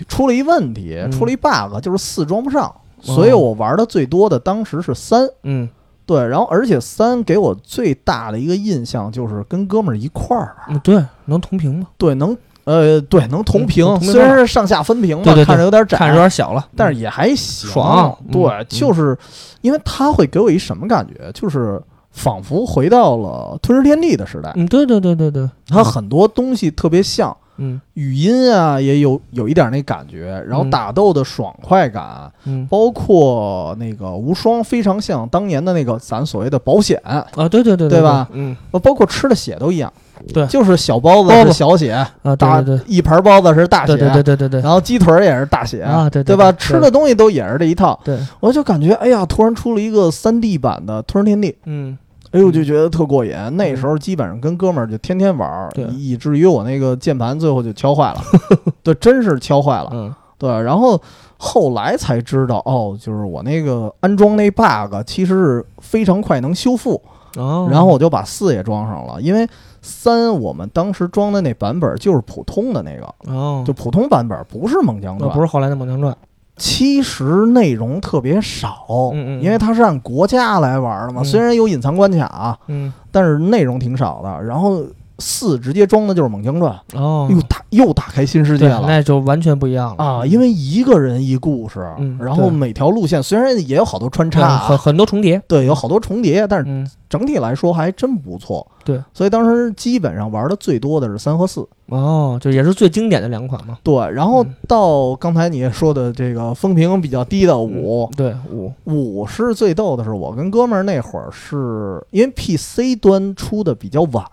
出了一问题，嗯出了一 bug，就是四装不上，所以我玩的最多的当时是三。嗯，对，然后而且三给我最大的一个印象就是跟哥们儿一块儿玩，嗯，对，能同屏吗？对，能呃对能同屏，虽然是上下分屏吧，对对对看着有点窄，看着有点小了，但是也还行，爽嗯对，嗯就是因为它会给我一什么感觉，就是仿佛回到了吞噬天地的时代，嗯，对对对对对，它很多东西特别像。嗯。语音啊，也有有一点那感觉，然后嗯。打斗的爽快感，嗯。包括那个无双，非常像当年的那个咱所谓的保险，啊，对对对对吧？嗯。呃包括吃的血都一样，对。就是小包子是小血，啊，对大一盘包子是大血，对对对对对对。然后鸡腿也是大血啊对对对吧？吃的东西都也是这一套，对，我就感觉哎呀，突然出了一个三 D 版的《吞天地》，嗯哎呦，就觉得特过瘾。那时候基本上跟哥们儿就天天玩儿，以至于我那个键盘最后就敲坏了，对，真是敲坏了。嗯。对，然后后来才知道，哦，就是我那个安装那 bug 其实是非常快能修复，哦，然后我就把四也装上了，因为三我们当时装的那版本就是普通的那个，哦，就普通版本，不是猛将传，那不是后来的《猛将传》，其实内容特别少，嗯嗯嗯。因为它是按国家来玩的嘛，嗯。虽然有隐藏关卡，嗯。但是内容挺少的。然后四直接装的就是猛将传，哦，又打又打开新世界，了。那就完全不一样了。啊，因为一个人一故事，嗯然后每条路线虽然也有好多穿插啊，很很多重叠，对，有好多重叠，但是嗯。整体来说还真不错。对，所以当时基本上玩的最多的是三和四。哦，就也是最经典的两款嘛，对，然后嗯。到刚才你也说的这个风评比较低的五，对五，五是最逗的是，我跟哥们儿那会儿是因为 PC 端出的比较晚，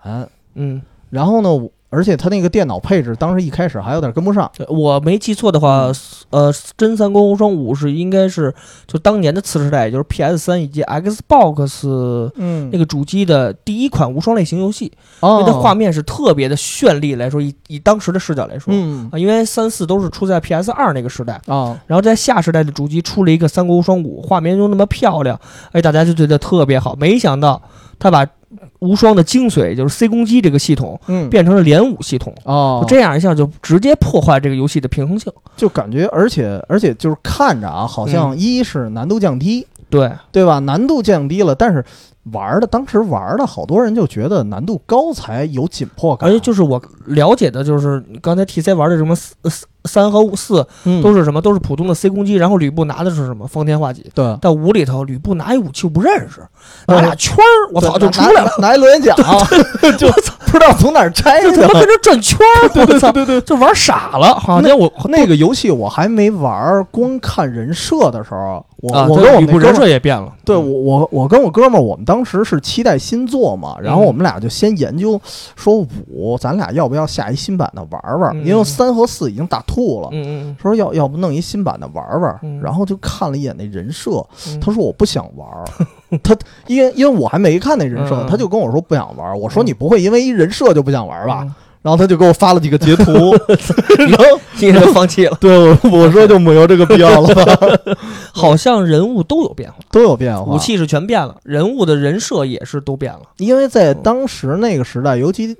嗯，然后呢，我而且它那个电脑配置当时一开始还有点跟不上。对我没记错的嗯话，呃，真三国无双五是应该是就当年的次世代，也就是 PS 三以及 Xbox 嗯那个主机的第一款无双类型游戏，因哦为它画面是特别的绚丽来说，以以当时的视角来说。嗯啊，因为三四都是出在 PS 二那个时代，啊然后在下时代的主机出了一个《三国无双五》，画面又那么漂亮，哎，大家就觉得特别好。没想到他把无双的精髓，就是 C 攻击这个系统，嗯变成了连武系统。哦，这样一下就直接破坏这个游戏的平衡性。就感觉，而且而且就是看着啊，好像一是难度降低，对，对吧？难度降低了，但是玩的当时玩的好多人就觉得难度高才有紧迫感，而且就是我了解的，就是刚才 T C 玩的什么三三和四嗯。都是什么？都是普通的 C 攻击，然后吕布拿的是什么？方天画戟。对，到五里头，吕布拿一武器我不认识，拿嗯俩圈儿，我操就出来了，拿拿一螺旋桨，就不知道从哪儿拆就去了。他妈跟着转圈儿，我操，对 对，就玩傻了，好像我那个游戏我还没玩，光看人设的时候，我、啊，我跟我对吕布人设也变了，对我嗯。我我跟我哥们儿，我们当时是期待新作嘛，然后嗯我们俩就先研究说五，咱俩要不要下一新版的玩玩？嗯。因为三和四已经打吐了，嗯嗯说要要不弄一新版的玩玩嗯，然后就看了一眼那人设，嗯，他说我不想玩儿，他因为因为我还没看那人设，嗯。他就跟我说不想玩。我说嗯。你不会因为一人设就不想玩吧？嗯？然后他就给我发了几个截图，然后今天就放弃了，对我我说就没有这个必要了吧，好像人物都有变化，都有变化。武，器是全变了，人物的人设也是都变了。因为在当时那个时代，尤其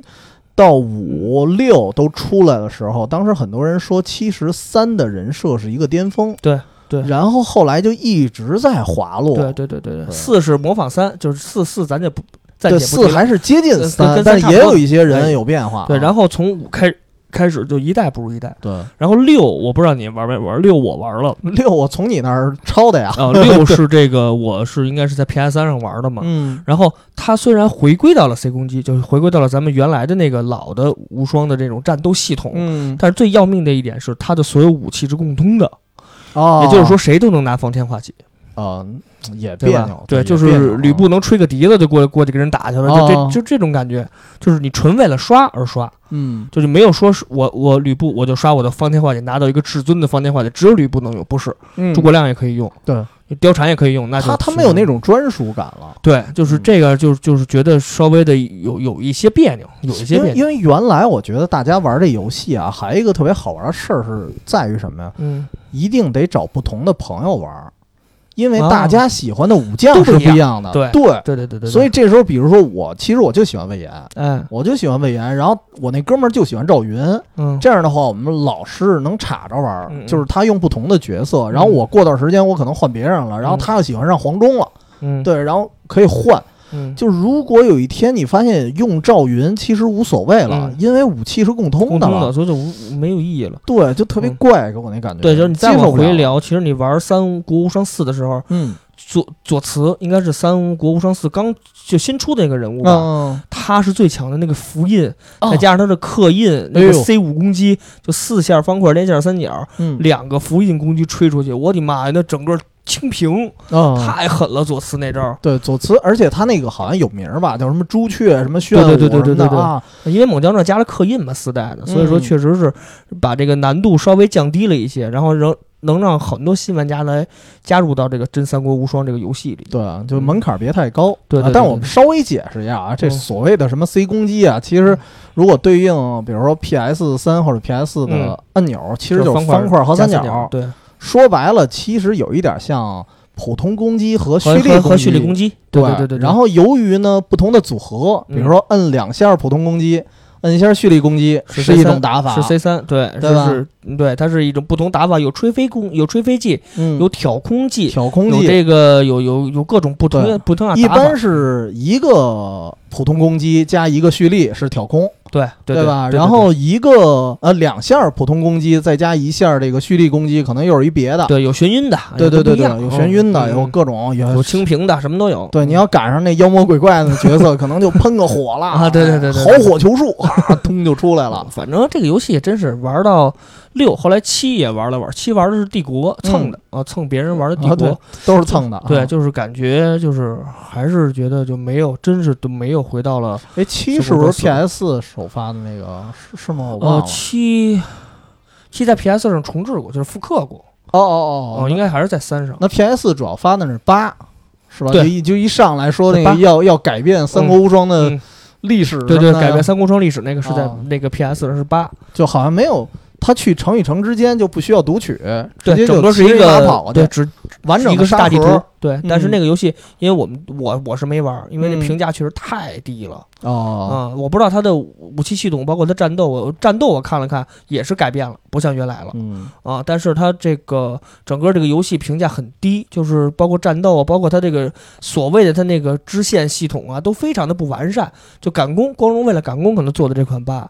到五六都出来的时候，当时很多人说七十三的人设是一个巅峰，对对。然后后来就一直在滑落，对对对对对，四是模仿三，就是四四咱就不暂对四还是接近三，但也有一些哎人有变化啊。对，然后从五开开始就一代不如一代，对。然后六我不知道你玩没玩，六我玩了。六我从你那儿抄的呀，啊，六是这个，我是应该是在 PS 三上玩的嘛。嗯。然后它虽然回归到了 C 攻击，就是回归到了咱们原来的那个老的无双的这种战斗系统，嗯。但是最要命的一点是，它的所有武器是共通的，哦，也就是说谁都能拿方天画戟，啊也对吧别扭？，对，就是吕布能吹个笛子就过过去跟人打去了，就哦这就这种感觉，就是你纯为了刷而刷，嗯就是没有说是我我吕布我就刷我的方天画戟，拿到一个至尊的方天画戟，只有吕布能用，不是嗯诸葛亮也可以用，对，貂蝉也可以用，那就他他是没有那种专属感了。对，就是嗯这个，就是就是觉得稍微的有有一些别扭，有一些别扭。因为原来我觉得大家玩这游戏啊，还有一个特别好玩的事儿是在于什么呀？嗯，一定得找不同的朋友玩儿，因为哦大家喜欢的武将是不一样的。对对，对对对对，所以这时候比如说我，其实我就喜欢魏延，嗯，我就喜欢魏延，然后我那哥们儿就喜欢赵云。嗯，这样的话，我们老是能插着玩就是他用不同的角色，然后我过段时间我可能换别人了，然后他又喜欢上黄忠了，嗯，对，然后可以换。嗯，就如果有一天你发现用赵云其实无所谓了，嗯。因为武器是共通共通的，所以就无没有意义了。对，就特别嗯怪，给我那感觉。对，就是你再往回聊，其实你玩三国无双四的时候，嗯，左左慈应该是三国无双四刚就新出的那个人物吧，嗯，他是最强的那个符印，哦。再加上他的刻印，那个 C 五攻击就四下方块连线三角，嗯，两个符印攻击吹出去，我的妈呀，那整个清屏啊，太狠了，左慈那招。对左慈，而且他那个好像有名儿吧，叫什么朱雀什么炫对对对舞对对对对什么的啊，因为猛将传加了刻印嘛，四代的，所以说嗯。确实是把这个难度稍微降低了一些，然后仍能让很多新玩家来加入到这个真三国无双这个游戏里。对啊，就门槛儿别太高。对对对对啊但我们稍微解释一下啊，这嗯。所谓的什么 C 攻击啊，其实如果对应比如说 PS 三或者 PS 四的按钮，其实就是方方块和加三角，对，说白了，其实有一点像普通攻击和蓄力和。蓄力攻击，对对对对。然后由于呢不同的组合，比如说摁两下普通攻击，摁一下蓄力攻击，是是一种打法。是 C 三，对，对吧对，它是一种不同打法，有吹飞攻，有吹飞技，嗯，有挑空技，挑空技，有这个有有有各种不同的不同打法，般是一个普通攻击加一个蓄力是挑空，对对吧？然后一个呃两下普通攻击再加一下这个蓄力攻击，可能又是一别的。对有眩晕的，对对对对，有眩晕的，嗯有各种有有清屏的，什么都有。对，你要赶上那妖魔鬼怪的角色，可能就喷个火了啊对对对对好火球术啊，通就出来了。反正这个游戏也真是玩到六，后来七也玩了玩，七玩的是帝国蹭的啊，蹭别人玩的帝国，都是蹭的啊。对，就是感觉就是还是觉得就没有，真是都没有回到了哎，七是不是是不是 PS 首发的那个？是是吗？我忘呃了。七七在 PS 上重置过，就是复刻过哦哦哦哦，应该还是在三上。那 PS 主要发的是八，是吧？对就一就一上来说那个要要改变三国无双的嗯，历史，对对，改变，三国无双历史那个是在哦那个 PS 上是八，就好像没有他去城与城之间就不需要读取，直对，接整个是一个对，跑过去，只完整一个大地图盒，对，但是嗯那个游戏，因为我们我我是没玩儿，因为那嗯评价确实太低了哦，啊、我不知道它的武器系统，包括它战斗，我战斗我看了看也是改变了，不像原来了嗯啊。但是它这个整个这个游戏评价很低，就是包括战斗啊，包括它这个所谓的它那个支线系统啊，都非常的不完善。就赶工，光荣为了赶工可能做的这款八。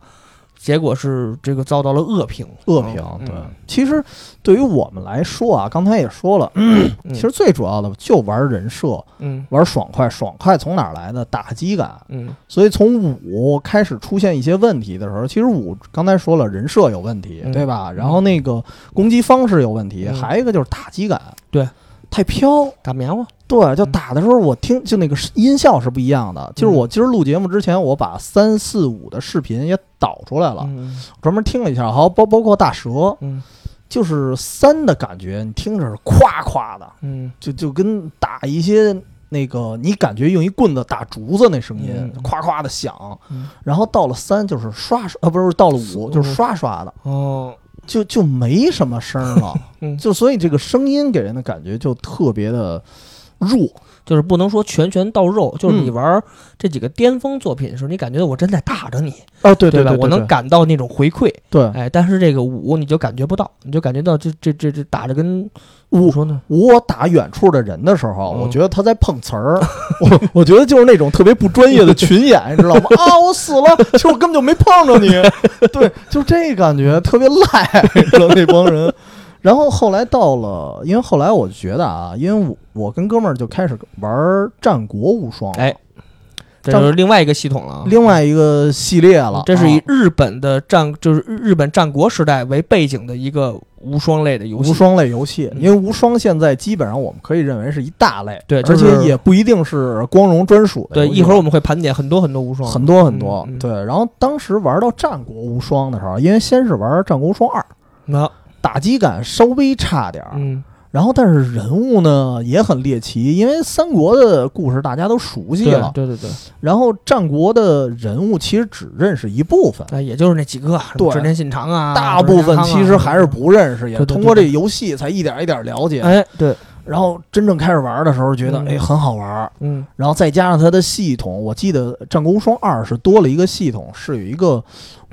结果是这个遭到了恶评。恶评。嗯对，其实对于我们来说啊，刚才也说了，嗯 其实最主要的就玩人设，嗯玩爽快。爽快从哪儿来的？打击感。嗯所以从五开始出现一些问题的时候，其实五刚才说了人设有问题，嗯对吧？然后那个攻击方式有问题，嗯还有一个就是打击感，对，太飘。打棉花。对，就嗯。打的时候，我听就那个音效是不一样的。就是我今儿录节目之前，我把三四五的视频也导出来了，嗯。专门听了一下。好，包包括大蛇，嗯。就是三的感觉，你听着是夸夸的，嗯。就就跟打一些那个你感觉用一棍子打竹子那声音嗯，夸夸的响。嗯。然后到了三就是刷刷，啊不是到了五嗯就是刷刷的，哦就就没什么声儿了。嗯，就所以这个声音给人的感觉就特别的弱。就是不能说拳拳到肉，就是你嗯玩这几个巅峰作品的时候，你感觉到我真在打着你，哦，对吧？对，我能感到那种回馈，对哎，但是这个五你就感觉不到，你就感觉到这这这这打着跟怎么说呢？我打远处的人的时候，嗯我觉得他在碰瓷儿，我我觉得就是那种特别不专业的群演，你知道吗？啊，我死了，其实我根本就没碰着你，对，就这感觉特别赖，你知道那帮人。然后后来到了，因为后来我就觉得啊，因为我我跟哥们儿就开始玩战国无双了，哎这就是另外一个系统了啊。另外一个系列了，这是以啊。日本的战，就是日日本战国时代为背景的一个无双类的游戏。无双类游戏，嗯。因为无双现在基本上我们可以认为是一大类，对就而且也不一定是光荣专属的对，一会儿我们会盘点很多很多无双，很多很多，对。然后当时玩到战国无双的时候，因为先是玩战国无双二，那打击感稍微差点儿，嗯，然后但是人物呢也很猎奇，因为三国的故事大家都熟悉了，对对对，然后战国的人物其实只认识一部分。哎，也就是那几个，什么对。织田信长啊，大部分其实还是不，认识，也通过这游戏才一点一点了解。哎，对，然后真正开始玩的时候，觉得嗯。哎很好玩，嗯。然后再加上它的系统，我记得《战国无双二》是多了一个系统，是有一个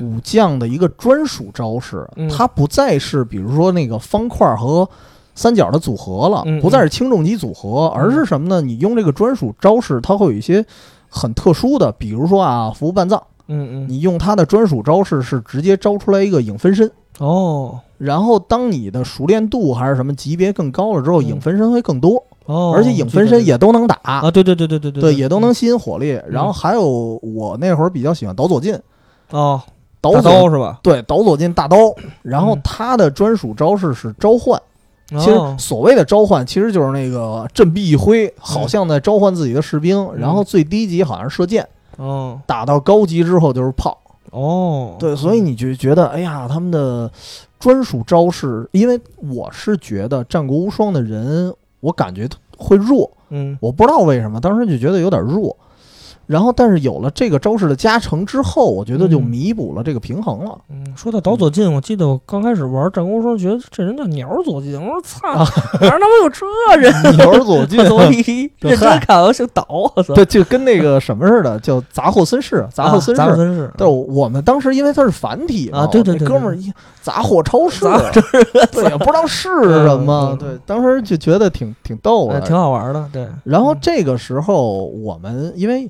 武将的一个专属招式，嗯。它不再是比如说那个方块和三角的组合了，嗯不再是轻重级组合，而是什么呢？你用这个专属招式，它会有一些很特殊的，比如说啊，服务半藏，嗯嗯，你用它的专属招式是直接招出来一个影分身。哦。然后，当你的熟练度还是什么级别更高了之后，嗯。影分身会更多，哦，而且影分身也都能打。啊，对对对对对对对，也都能吸引火力。然后还有我那会儿比较喜欢导左近，哦，导刀左是吧？对导左近大刀，然后嗯他的专属招式是召唤。其实哦。所谓的召唤，其实就是那个振臂一挥，好像在召唤自己的士兵。然后最低级好像是射箭，哦。打到高级之后就是炮。哦，对，所以你就觉得，哎呀，他们的专属招式，因为我是觉得战国无双的人，我感觉会弱，嗯我不知道为什么，当时就觉得有点弱。然后，但是有了这个招式的加成之后，我觉得就嗯弥补了这个平衡了。嗯，说到岛左近，我记得我刚开始玩战功时候，觉得这人叫鸟左近，我说操，哪儿他妈有这人？鸟儿左近我，我一认真看，我姓岛，我操！对，就跟那个什么似的，叫杂货绅士，杂货绅士。啊杂货绅士，对，我们当时因为他是繁体嘛，啊对对对哥们儿一杂货超市，杂货对，也不知道是什么，对，当时就觉得挺挺逗的，哎挺好玩的，对，然后这个时候，我们因为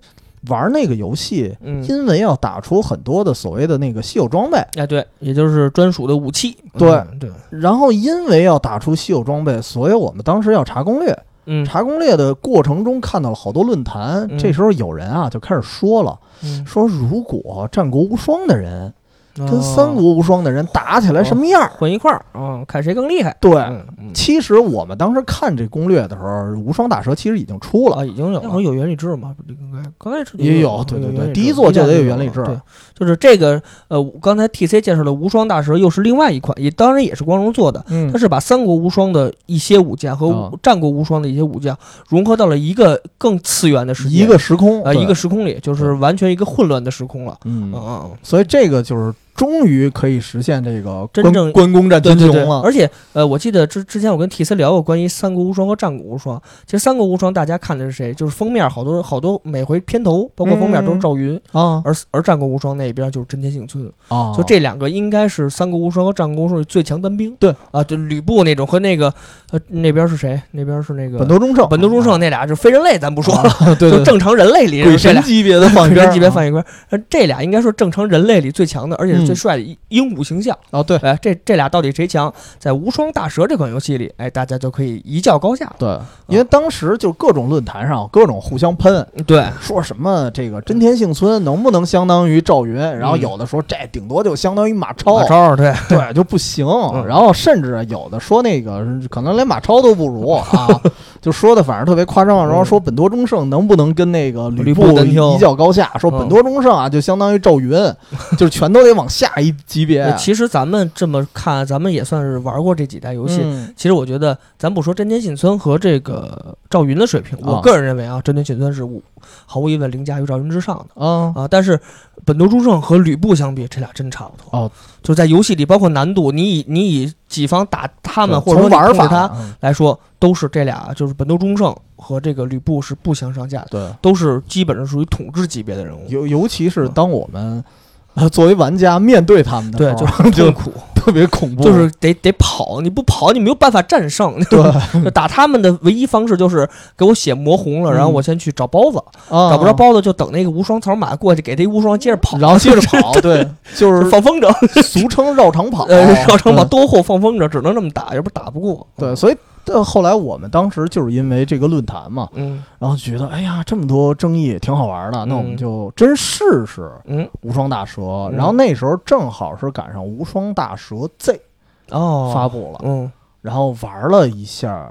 玩那个游戏，嗯，因为要打出很多的所谓的那个稀有装备，哎对，也就是专属的武器，对嗯对，然后因为要打出稀有装备，所以我们当时要查攻略。嗯，查攻略的过程中看到了好多论坛，嗯这时候有人啊就开始说了，嗯说如果战国无双的人跟哦。三国无双的人打起来什么样儿？混一块儿啊，看谁更厉害。对，嗯嗯。其实我们当时看这攻略的时候，无双大蛇其实已经出了。啊，，已经有那会儿有原理制嘛？应该？刚开始也有对对对第一座就得有一代原理制对，就是这个呃，刚才 T C 介绍的无双大蛇又是另外一款，也当然也是光荣做的。嗯。它是把三国无双的一些武将和战国无双的一些武将融合到了一个更次元的世界，一个时空啊一个时空里，就是完全一个混乱的时空了。嗯嗯嗯，所以这个就是终于可以实现这个真正关公战对对对，群雄了。而且呃，我记得之之前我跟 T C 聊过关于三国无双和战国无双。其实三国无双大家看的是谁？就是封面好多好多每回片头包括封面都是赵云，啊而而战国无双那边就是真田幸村。啊，就这两个应该是三国无双和战国无双里最强单兵。对啊，就吕布那种和那个呃那边是谁？那边是那个本多忠胜，本多忠胜那俩是非人类，咱不说了，啊对对，就正常人类里鬼神级别的放一鬼边儿啊神级别放一边儿，呃这俩应该说正常人类里最强的，而且最帅的鹦鹦鹉形象。哦，对。哎，这这俩到底谁强？在无双大蛇这款游戏里，哎，大家就可以一较高下。对，因为当时就各种论坛上各种互相喷，对，说什么这个真田幸村能不能相当于赵云，然后有的说这顶多就相当于马超，嗯马超对，对就不行，嗯。然后甚至有的说那个可能连马超都不如啊，就说的反正特别夸张，然后说本多忠胜能不能跟那个吕吕布一较高下，说嗯本多忠胜啊就相当于赵云，就是全都得往下一级别。呃其实咱们这么看，咱们也算是玩过这几代游戏。嗯其实我觉得，咱不说真田信村和这个赵云的水平，我啊个人认为啊，真田信村是无毫无疑问凌驾于赵云之上的啊啊。但是本多忠胜和吕布相比，这俩真差不多。哦，就在游戏里，包括难度，你以你以己方打他们，或者说从玩法他嗯来说，都是这俩，就是本多忠胜和这个吕布是不相上下的，对，都是基本上属于统治级别的人物。尤尤其是当我们。呃，作为玩家面对他们的对，时就候，很痛苦，特别恐怖，就是得得跑，你不跑你没有办法战胜。对。打他们的唯一方式就是给我血磨红了，嗯。然后我先去找包子，啊。找不着包子就等那个无双草马过去，给他一无双接着跑，然后接着跑，对，就是放风筝，俗称绕场跑，呃，绕场跑多后放风筝，只能这么打，要不打不过。对，所以呃后来我们当时就是因为这个论坛嘛，嗯。然后觉得哎呀这么多争议挺好玩的，那我们嗯。就真试试嗯。无双大蛇。嗯。然后那时候正好是赶上无双大蛇 Z 哦，发布了，嗯。然后玩了一下，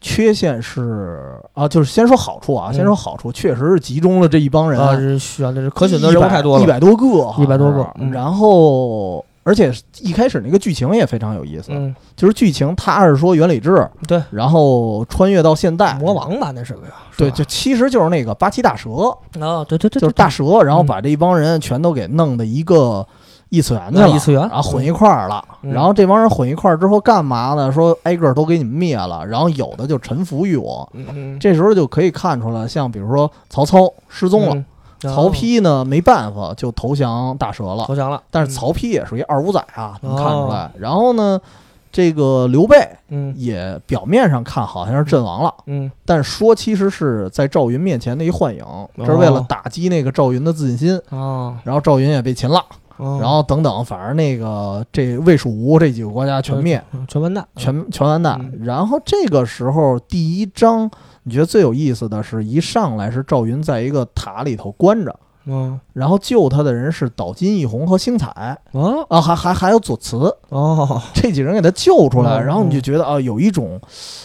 缺陷是啊，就是先说好处啊，嗯。先说好处，确实是集中了这一帮人啊，这需要的是可选择人物太多了，一百多个，一百多个嗯。然后。而且一开始那个剧情也非常有意思，嗯，就是剧情他是说原理志，对，然后穿越到现代，魔王吧，那是个。呀对，就其实就是那个八岐大蛇，啊，对对对，就是大蛇，然后嗯把这一帮人全都给弄的一个异次元去了，异次元。然后混一块儿了。嗯。然后这帮人混一块儿之后干嘛呢？说挨个儿都给你们灭了，然后有的就臣服于我。嗯嗯，这时候就可以看出来，像比如说曹操失踪了，嗯曹丕呢没办法就投降大蛇了。投，降了，但是曹丕也属于二五仔啊，能看出来。哦。然后呢，这个刘备嗯。也表面上看好像是阵亡了。嗯。但说其实是在赵云面前的一幻影，这是为了打击那个赵云的自信心。哦，然后赵云也被擒了，哦。然后等等，反正那个这魏蜀吴这几个国家全灭，嗯全完蛋，全全完蛋。嗯。然后这个时候第一章，你觉得最有意思的是一上来是赵云在一个塔里头关着，嗯然后救他的人是岛津义弘和星彩啊？啊，还还还有左慈。哦，这几人给他救出来，嗯然后你就觉得啊，有一种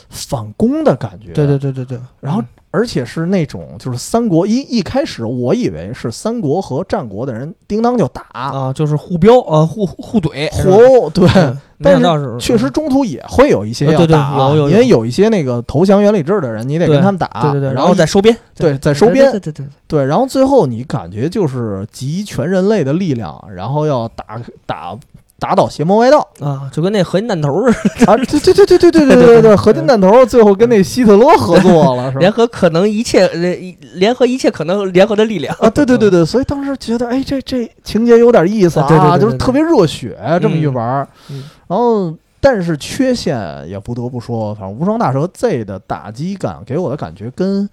反攻的感觉。对对对对对，然后而且是那种就是三国一一开始我以为是三国和战国的人叮当就打，啊，就是互飙啊，互互怼，是吧？嚯，对，嗯但是确实中途也会有一些要打因为有一些那个投降原理制的人，你得跟他们打，对对对，然然后再收编，对再收编。对对对对，对，然后最后你感觉就是集全人类的力量，然后要打打打倒邪魔歪道啊，就跟那合金弹头似的，啊，对对对对对对对对对对，合金弹头最后跟那希特勒合作了，是吧？联合可能一切联联合一切可能联合的力量啊，对对对对，所以当时觉得，哎，这这情节有点意思啊就是特别热血这么一玩然后。但是缺陷也不得不说，反正无双大蛇 Z 的打击感给我的感觉跟，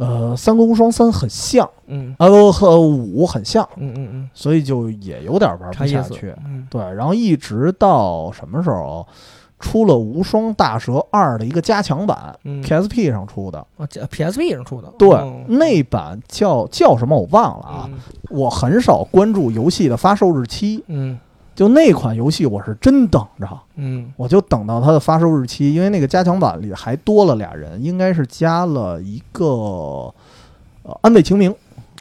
呃，三国无双三很像，嗯。啊不和五很像，嗯嗯嗯，所以就也有点玩不下去。，嗯。对，然后一直到什么时候出了无双大蛇二的一个加强版嗯，PSP 上出的，啊这，PSP 上出的，对，哦那版叫叫什么我忘了啊。嗯。我很少关注游戏的发售日期，嗯就那款游戏我是真等着，嗯我就等到它的发售日期，因为那个加强版里还多了俩人，应该是加了一个呃安倍晴明，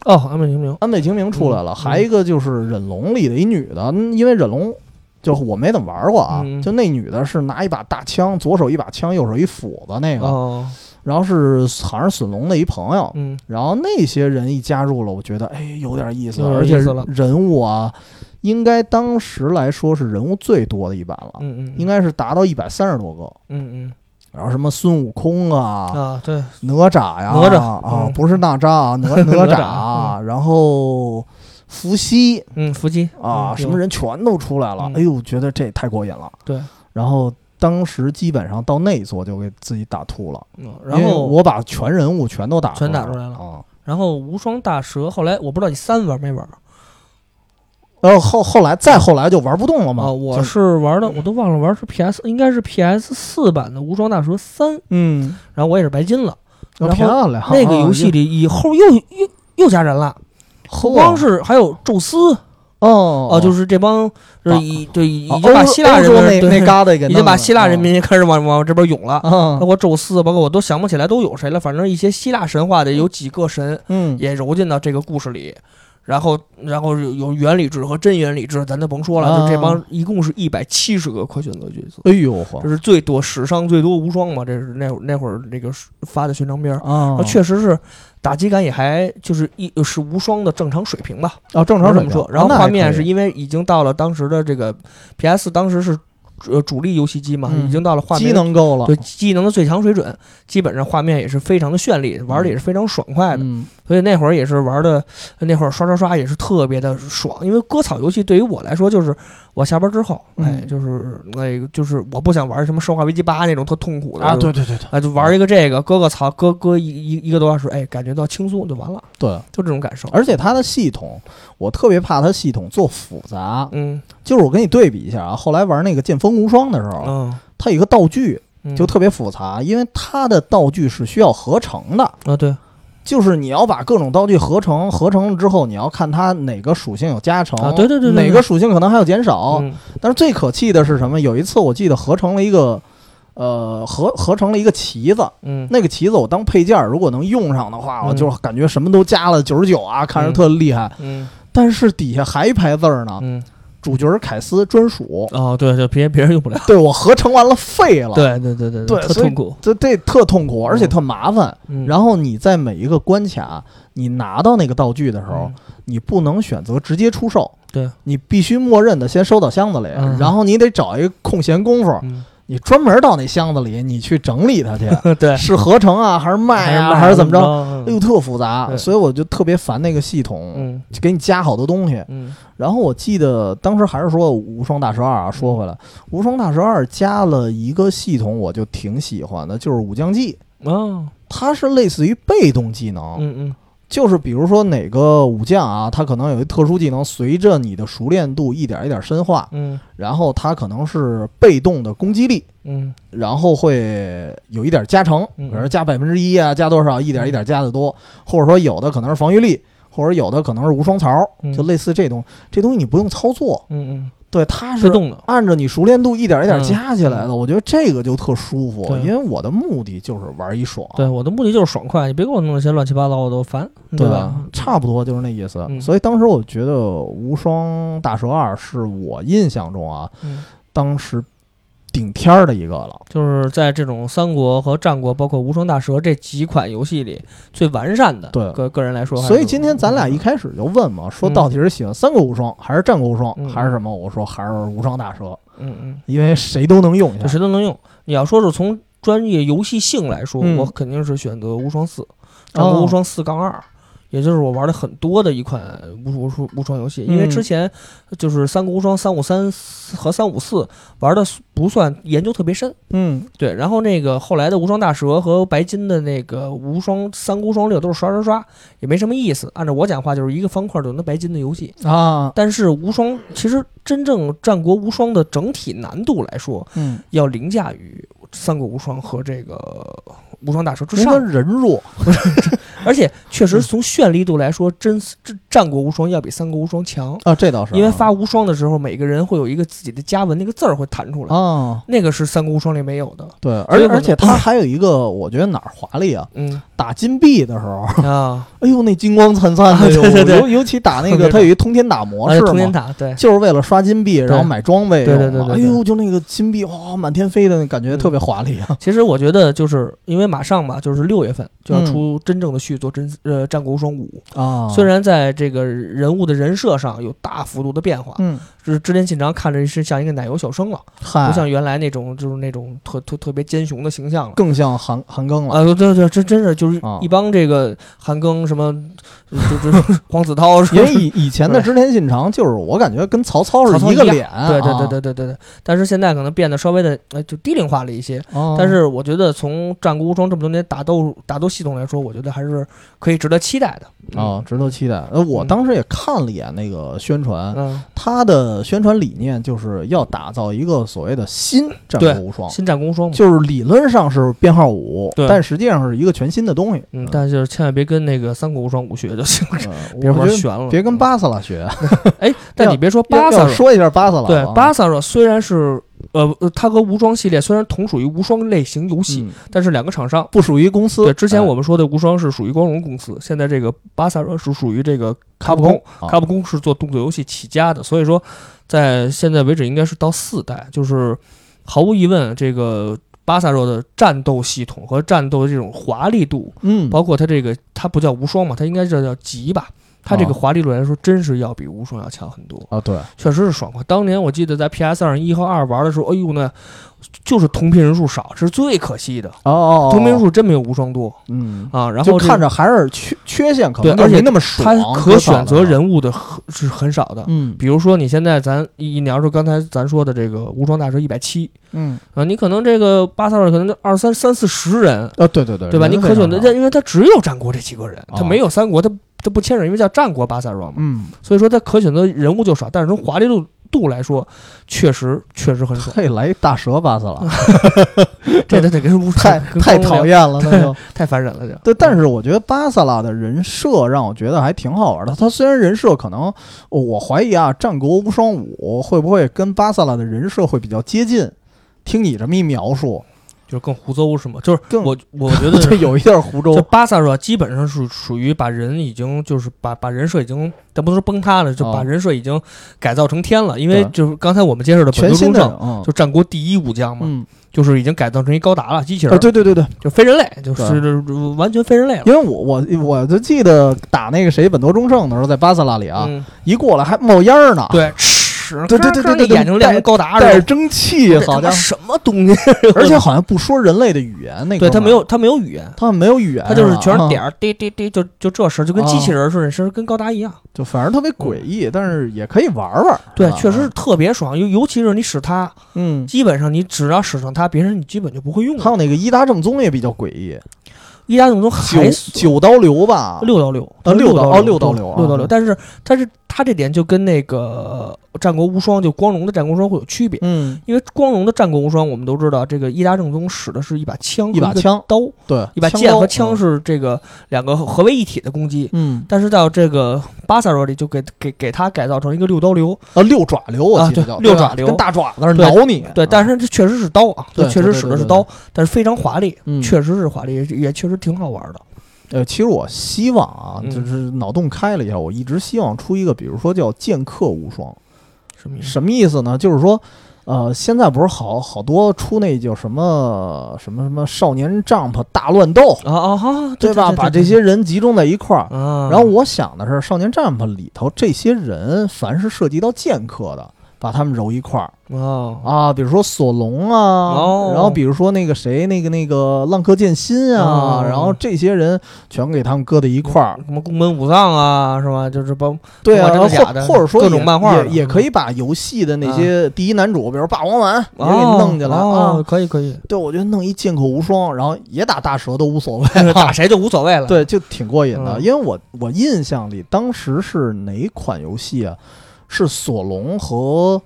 哦，安倍晴明，安倍晴明出来了，嗯还一个就是忍龙里的一女的，嗯因为忍龙。就我没怎么玩过啊，嗯就那女的是拿一把大枪，左手一把枪，右手一斧子那个，哦，然后是好像是隼龙的一朋友，嗯然后那些人一加入了，我觉得哎有点意思，而且人物啊，应该当时来说是人物最多的一版了，嗯嗯，应该是达到一百三十多个。嗯然后什么孙悟空啊、嗯啊，对，哪吒呀、哪吒啊，嗯不是哪吒啊，哪哪 哪吒吒，然后伏羲嗯，伏羲啊，嗯什么人全都出来了。嗯哎呦，觉得这太过瘾了。对，然后当时基本上到那一座就给自己打吐了，嗯然后我把全人物全都打全打出出来了啊。然后无双大蛇，后来我不知道你三玩没玩？然后后后来再后来就玩不动了嘛。啊，我是玩的，我都忘了玩是 PS，应该是 PS 四版的《无双大蛇三》，嗯，然后我也是白金了。然后漂亮。那个游戏里以后又又又加人了，不光是还有宙斯哦哦，就是这帮就是已对已经把希腊人民对那那旮瘩给已经把希腊人民民开始往往这边涌了。啊包括宙斯，包括我都想不起来都有谁了，反正一些希腊神话的有几个神嗯也揉进到这个故事里，然后然后有有原理制和真原理制，咱就甭说了，就这帮一共是一百七十个可选择角色，哎呦这是最多史上最多无双嘛，这是那会儿那会儿那个发的宣传片儿，啊。啊，确实是打击感也还就是一是无双的正常水平吧，啊正常水平这么说。然后画面是因为已经到了当时的这个 PS 当时是呃主力游戏机嘛，嗯。已经到了画面机能够了。对机能的最强水准，基本上画面也是非常的绚丽，玩的也是非常爽快的。嗯所以那会儿也是玩的，那会儿刷刷刷也是特别的爽。因为割草游戏对于我来说，就是我下班之后，哎，嗯就是那个就是我不想玩什么《生化危机八》那种特痛苦的啊对对对对啊，就玩一个这个，割个草，割割一一一个多小时，哎，感觉到轻松就完了，对，就这种感受。而且它的系统，我特别怕它系统做复杂。嗯就是我跟你对比一下啊，后来玩那个剑锋无双的时候，嗯，它有一个道具嗯就特别复杂，因为它的道具是需要合成的。啊对，就是你要把各种道具合成，合成了之后，你要看它哪个属性有加成啊对对对对对。哪个属性可能还有减少。嗯。但是最可气的是什么？有一次我记得合成了一个，呃，合合成了一个旗子，嗯。那个旗子我当配件儿，如果能用上的话，嗯。我就感觉什么都加了九十九啊，看着特厉害。嗯。但是底下还一排字儿呢，嗯，主角凯斯专属。哦对对，别别人用不了。对我合成完了废了，，对对对对对特痛苦。这这特痛苦，而且特麻烦。嗯。然后你在每一个关卡，你拿到那个道具的时候，嗯。你不能选择直接出售，对，你必须默认的先收到箱子里，嗯。然后你得找一个空闲功夫，嗯你专门到那箱子里，你去整理它去，对，是合成啊，还是卖啊，还是怎么着？着哎呦，特复杂，所以我就特别烦那个系统，给你加好多东西。嗯然后我记得当时还是说《无双大蛇二》啊，说回来，《无双大蛇二》加了一个系统，我就挺喜欢的，就是武将技。哦它是类似于被动技能，嗯嗯就是比如说哪个武将啊，他可能有一特殊技能，随着你的熟练度一点一点深化，嗯。然后他可能是被动的攻击力，嗯。然后会有一点加成，嗯比如加百分之一啊，加多少，一点一点加的多，或者说有的可能是防御力，或者有的可能是无双槽，嗯就类似这东，这东西你不用操作，嗯对，它嗯，是自动的。按照你熟练度一点一点嗯加起来的，我觉得这个就特舒服，因为我的目的就是玩一爽，对，我的目的就是爽快，你别给我弄那些乱七八糟的，我烦，对吧？差不多就是那意思。嗯所以当时我觉得《无双大蛇二》是我印象中啊，嗯，当时顶天儿的一个了。就是在这种三国和战国，包括无双大蛇这几款游戏里最完善的。对个个人来说，所以今天咱俩一开始就问嘛，说到底是喜欢三国无双还是战国无双嗯还是什么？我说还是无双大蛇，嗯嗯，因为谁都能用。谁都能用。你要说是从专业游戏性来说，嗯我肯定是选择无双四，战国无双四杠二。也就是我玩的很多的一款无无无无双游戏，因为嗯之前就是三国无双三五三和三五四玩的不算研究特别深，嗯对，然后那个后来的无双大蛇和白金的那个无双三国无双六都是刷刷刷，也没什么意思。按照我讲话，就是一个方块就能白金的游戏。啊但是无双其实真正战国无双的整体难度来说，嗯，要凌驾于三国无双和这个无双大蛇之上。人弱，而且确实从绚丽度来说，真这战国无双要比三国无双强。啊，这倒是啊，因为发无双的时候，每个人会有一个自己的家文，那个字儿会弹出来，啊，那个是三国无双里没有的。对，而且而且它还有一个，我觉得哪儿华丽啊？嗯。打金币的时候，啊，哎呦，那金光灿灿的啊，对对对。尤尤其打那个，它有一通天打模式通天打，对。就是为了刷金币，然后买装备对。对对哎呦，就那个金币哇，满天飞的，那感觉特别华丽啊。其实我觉得，就是因为马上吧，就是六月份就要嗯。出真正的续作《真呃战国无双五》，啊虽然在这个人物的人设上有大幅度的变化，嗯，就是织田信长看着是像一个奶油小生了，嗨不，像原来那种就是那种特特特别奸雄的形象了。更像韩韩庚了。啊，对对对，这真是就是啊一帮这个韩庚什么，就就 黄子韬什因为以以前的织田信长，就是我感觉跟曹操是一个脸，对对啊对对对对对，但是现在可能变得稍微的呃就低龄化了一些。哦但是我觉得从战国无双这么多年打斗打斗系统来说，我觉得还是是可以值得期待的。啊，值得期待。呃，我嗯当时也看了一眼那个宣传，嗯，它的宣传理念就是要打造一个所谓的新战对国无双，新战功双嘛。就是理论上是编号五，但实际上是一个全新的东西。嗯，但是千万别跟那个三国无双五学就行，嗯别玩悬了。别跟巴萨拉学，哎，但你别说巴萨说一下巴萨拉，对巴萨拉虽然是呃，呃它和无双系列虽然同属于无双类型游戏，嗯但是两个厂商。不属于公司。对，之前哎我们说的无双是属于光荣公司，现在这个巴萨罗是属于这个卡普普空卡普空是做动作游戏起家的，所以说在现在为止应该是到四代，就是毫无疑问，这个巴萨罗的战斗系统和战斗的这种华丽度，嗯，包括它这个它不叫无双嘛，它应该叫叫极吧。它这个哦华丽度来说，真是要比无双要强很多，啊，对，确实是爽快。当年我记得在 PS 二一和二玩的时候，哎呦那，就是同频人数少，是最可惜的。哦哦，哦同屏人，数真没有无双多嗯，啊。然后就看着还是缺缺陷，可对而且那么爽它，可选择人物的很是很少的。嗯比如说你现在咱一你要说刚才咱说的这个无双大蛇一百七嗯，啊，你可能这个巴萨尔可能就二三三四十人，啊，对对对，对吧？你可选择，因为它只有战国这几个人，它哦没有三国，它它不牵扯，因为叫战国巴萨罗嘛，嗯，所以说他可选择人物就少，但是从华丽度度来说，确实确实很爽。嘿，来一大蛇巴萨拉，这这这跟无太太讨厌了，那就。太烦人了，就对，但是我觉得巴萨拉的人设让我觉得还挺好玩的。他虽然人设可能，我怀疑啊，《战国无双五》会不会跟巴萨拉的人设会比较接近？听你这么一描述，就是更胡诌是吗？就是更我 我觉得这有一点胡诌。就。巴萨罗基本上是属于把人已经就是把把人设已经，咱不能说崩塌了，就把哦人设已经改造成天了。因为就是刚才我们介绍的本全多忠胜，，新的嗯就战国第一武将嘛，嗯，就是已经改造成一高达了，机器人，啊，对对对对，就非人类，就是完全非人类了。因为我我我就记得打那个谁本多忠胜的时候，在巴萨那里啊，嗯，一过来还冒烟儿呢，对，吃，对对对对眼睛亮跟高达带着似的。蒸汽，好像，什么东西？而且好像不说人类的语言，那个对他没有，他没有语言，他们没有语言啊，他就是全是啊点儿，滴滴滴，就就这事儿，就跟机器人似的，是跟高达一样。就反正特别诡异，但是也可以玩玩。对，啊确实是，特别爽，尤尤其是你使它，嗯，基本上你只要使上它，别人你基本就不会用。还有那个伊达正宗也比较诡异，一大正宗九还九刀流吧，六刀流，啊六刀六刀流啊六刀流。但是但是它这点就跟那个战国无双就光荣的战国无双会有区别，嗯，因为光荣的战国无双我们都知道，这个伊达正宗使的是一把枪，一把枪，刀，对，一把剑和枪，是这个两个合为一体的攻击。嗯，但是到这个巴萨罗里就给给给他改造成一个六刀流，啊六爪流我记得啊叫六爪流跟大爪子挠你，对，啊但是这确实是刀啊，对这确实使的是刀，但是非常华丽，嗯确实是华丽，也也确实挺好玩的。呃，其实我希望啊，嗯就是脑洞开了一下，我一直希望出一个，比如说叫剑客无双，什么意思？什么意思呢？就是说。呃，现在不是好好多出那叫什么什么什么少年 Jump 大乱斗，啊啊哈，对吧？把这些人集中在一块儿，啊，然后我想的是，少年 Jump 里头这些人，凡是涉及到剑客的，把他们揉一块儿哦啊，比如说索隆啊，哦然后比如说那个谁，那个那个浪客剑心啊，哦然后这些人全给他们搁在一块儿。什么宫本武藏啊，是吧？就是包对啊，不管真的假的或或者说各种漫画也也可以把游戏的那些第一男主，比如霸王丸，也给哦弄进来哦啊。可以可以，对，我觉得弄一剑客无双，然后也打大蛇都无所谓，打谁就无所谓了。，对，就挺过瘾的。嗯因为我我印象里当时是哪款游戏啊？是索隆和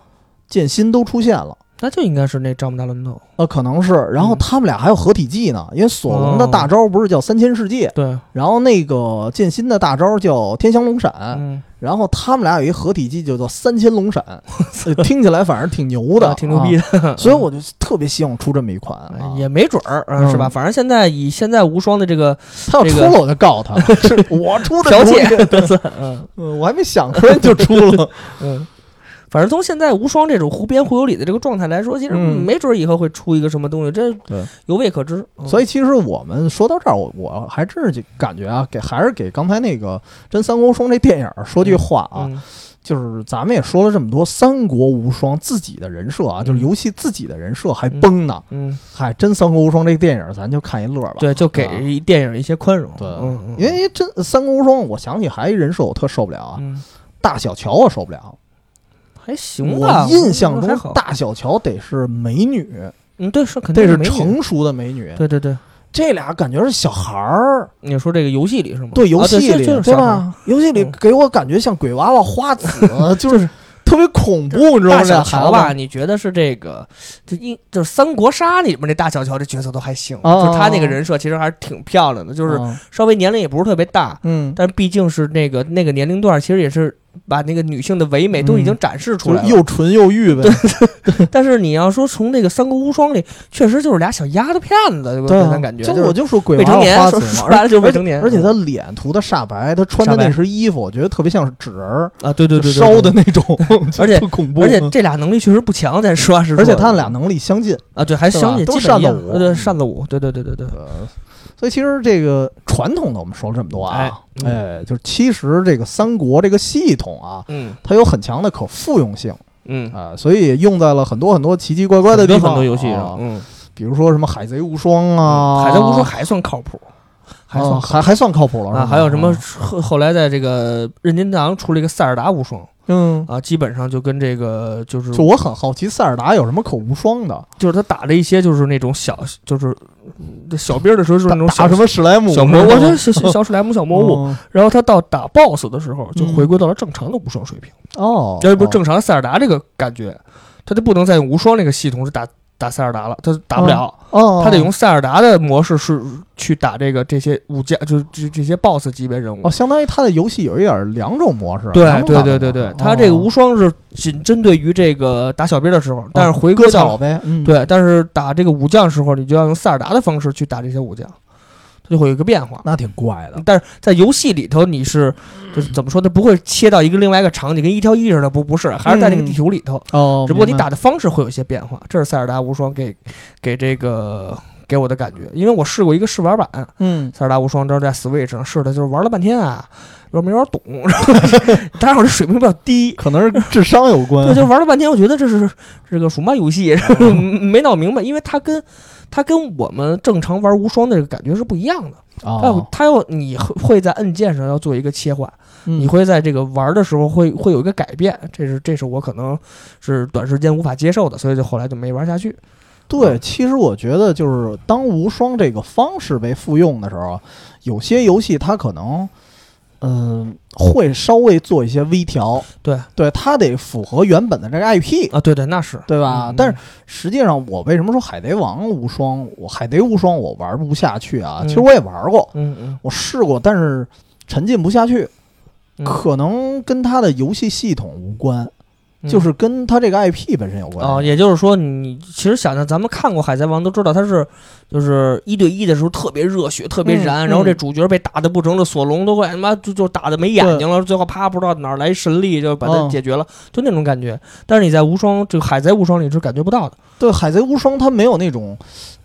剑心都出现了。那就应该是那丈母大乱斗。呃，可能是，然后嗯。他们俩还有合体技呢，因为索隆的哦。大招不是叫三千世界，对，然后那个剑心的大招叫天翔龙闪，嗯，然后他们俩有一合体技就叫三千龙闪，呃听起来反正挺牛 的，啊挺牛逼的，的，所以我就特别希望出这么一款也没准儿，是吧？反正现在以现在无双的这个他要出了我就告他，是我出的剽主意窃，得瑟，嗯。嗯我还没想出来就出了，嗯。反正从现在无双这种胡编胡有理的这个状态来说，其实嗯没准儿以后会出一个什么东西，这对有未可知。嗯所以其实我们说到这儿，我我还真是就感觉啊，给还是给刚才那个《真三国无双》这电影儿说句话啊，嗯就是咱们也说了这么多三国无双自己的人设啊，就是嗯游戏自己的人设还崩呢。嗯，嗨，真三国无双这个电影儿咱就看一乐吧。对，就给啊电影一些宽容。对因为真三国无双，我想起还一人设我特受不了啊，嗯大小乔我受不了。还行吧。我印象中大小乔得是美女，嗯，对，是肯定得是成熟的美女。对对对，这俩感觉是小孩儿，你说这个游戏里是吗？对，游啊戏里？对吧？游戏里嗯给我感觉像鬼娃娃花子，就是特别恐怖，你知道吗？大小乔吧，你觉得是这个？就一就是《三国杀》里面那大小乔这角色都还行，哦就是他那个人设其实还是挺漂亮的，就是嗯稍微年龄也不是特别大，嗯，但毕竟是那个那个年龄段，其实也是把那个女性的唯美都已经展示出来了。就是又纯又欲呗。但是你要说从那个《三国无双》里，确实就是俩小丫头片子，给对啊我咱感觉就就是我就说鬼未成年娃娃花子嘛，说说白了就是未成年而且他脸涂的煞白，他穿的那身衣服，我觉得特别像是纸人儿啊，对对对，对烧的，那种，而且恐怖。而且这俩能力确实不强，咱实话实说。而且他俩能力相近，啊，对，还相近，都基本一样扇子舞呃对，扇子舞，对对对对对，呃，所以其实这个传统的我们说了这么多啊，哎哎，就是其实这个三国这个系统啊，嗯。它有很强的可复用性嗯，啊、所以用在了很多很多奇奇怪怪的地方，很多游戏啊上，嗯，比如说什么海贼无双啊，海贼无双还算靠谱，还算还还算靠谱了是啊，还有什么后后来在这个任天堂出了一个塞尔达无双嗯。啊，基本上就跟这个就是就我很好奇，塞尔达有什么可无双的？就是他打了一些就是那种小就是嗯小兵的时候就是那种小打什么史莱姆？小魔物，是吗就是小小小史莱姆小魔物，嗯然后他到打 BOSS 的时候就嗯回归到了正常的无双水平，哦，这不正常塞尔达这个感觉，他就不能再用无双那个系统是打打塞尔达了，他打不了。哦，他得用塞尔达的模式是去打这个这些武将，就是这这些 BOSS 级别人物哦，。相当于他的游戏有一点两种模式。对对对对对他这个哦无双是仅针对于这个打小兵的时候，但是回归到对，但是打这个武将时候，你就要用塞尔达的方式去打这些武将，它就会有一个变化。那挺怪的。但是在游戏里头，你是就是怎么说它？不会切到一个另外一个场景，跟一挑一似的，不不是，还是在那个地图里头。哦，只不过你打的方式会有一些变化，这是塞尔达无双给给这个给我的感觉，因为我试过一个试玩版，嗯塞尔达无双当时在 Switch 上试的，就是玩了半天啊，有点没玩懂，然后当然我这水平比较低。可能是智商有关。对，就玩了半天，我觉得这是这个属嘛游戏，没闹明白，因为它跟它跟我们正常玩无双的这个感觉是不一样的。它有哦，它要你会会在按键上要做一个切换，嗯你会在这个玩的时候会会有一个改变，这是这是我可能是短时间无法接受的，所以就后来就没玩下去。对，其实我觉得就是当无双这个方式被复用的时候，有些游戏它可能，嗯、会稍微做一些微调。对。对，它得符合原本的这个 IP，啊，对对，那是。对吧？嗯但是实际上，我为什么说海贼王无双，我海贼无双我玩不下去啊？嗯。其实我也玩过，嗯嗯。我试过，但是沉浸不下去，嗯。可能跟它的游戏系统无关，嗯就是跟它这个 IP 本身有关。哦，也就是说，你其实想想，咱们看过《海贼王》都知道，它是就是一对一的时候特别热血、特别燃，嗯然后这嗯主角被打的不成，了索隆都快他妈就就打的没眼睛了，最后啪不知道哪儿来神力就把它嗯解决了，就那种感觉。但是你在无双这个海贼无双里是感觉不到的。对，海贼无双它没有那种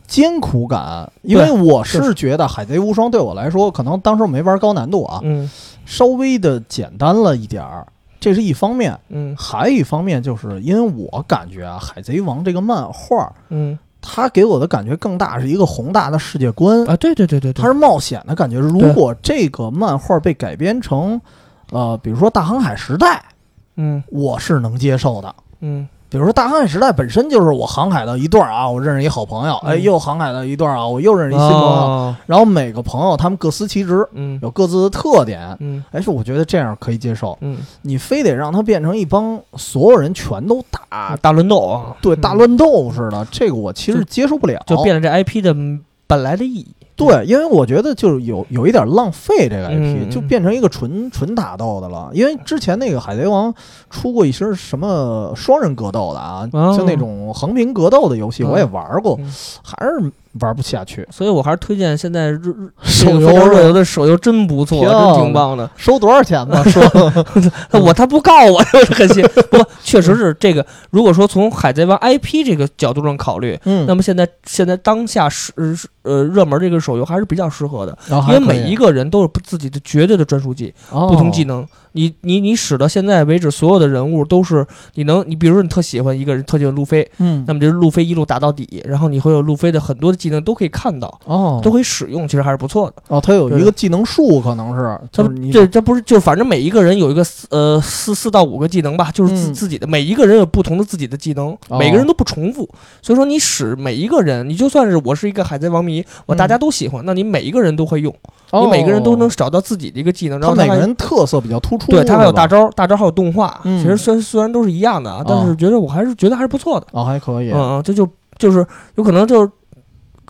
艰苦感，因为我是觉得海贼无双对我来说，可能当时我没玩高难度啊，嗯稍微的简单了一点儿，这是一方面。嗯还有一方面，就是因为我感觉啊，《海贼王》这个漫画，嗯它给我的感觉更大是一个宏大的世界观，啊，对对对对对，它是冒险的感觉。如果这个漫画被改编成，呃，比如说《大航海时代》，嗯我是能接受的。嗯比如说《大航海时代》本身就是我航海的一段啊，我认识一好朋友，哎，嗯又航海了一段啊，我又认识一新朋友。哦然后每个朋友他们各司其职，嗯有各自的特点。嗯哎，是我觉得这样可以接受。嗯你非得让它变成一帮所有人全都打，啊，大乱斗啊，对嗯大乱斗似的，这个我其实接受不了。就变了这 IP 的本来的意义。对，因为我觉得就是有有一点浪费这个 IP，、嗯。就变成一个纯纯打斗的了。因为之前那个海贼王出过一些什么双人格斗的啊，哦。就那种横屏格斗的游戏，嗯。我也玩过，嗯。还是玩不下去。所以我还是推荐现在手游这个非常热游的手游真不错，真挺棒的。收多少钱呢？说那我他不告我，就是很心。不过确实是这个，如果说从海贼王 IP 这个角度上考虑，嗯，那么现在现在当下是呃热门这个手游还是比较适合的，因为每一个人都有自己的绝对的专属技，不同技能。能。你你你使到现在为止，所有的人物都是你能，你比如说你特喜欢一个人，特喜欢路飞，嗯那么就是路飞一路打到底，然后你会有路飞的很多的技能都可以看到，哦都可以使用，其实还是不错的。哦，他有一个技能树，可能是这就是这这不是就反正每一个人有一个四呃四四到五个技能吧，就是自嗯自己的每一个人有不同的自己的技能，哦每个人都不重复，所以说你使每一个人，你就算是我是一个海贼王迷，我大家都喜欢，那你每一个人都会用，你每个人都能哦找到自己的一个技能，然后还每个人特色比较突出，对他还有大招，大招还有动画，嗯。其实虽虽然都是一样的啊，但是觉得我还是觉得还是不错的，哦，还可以，嗯嗯，这就就是有可能就是。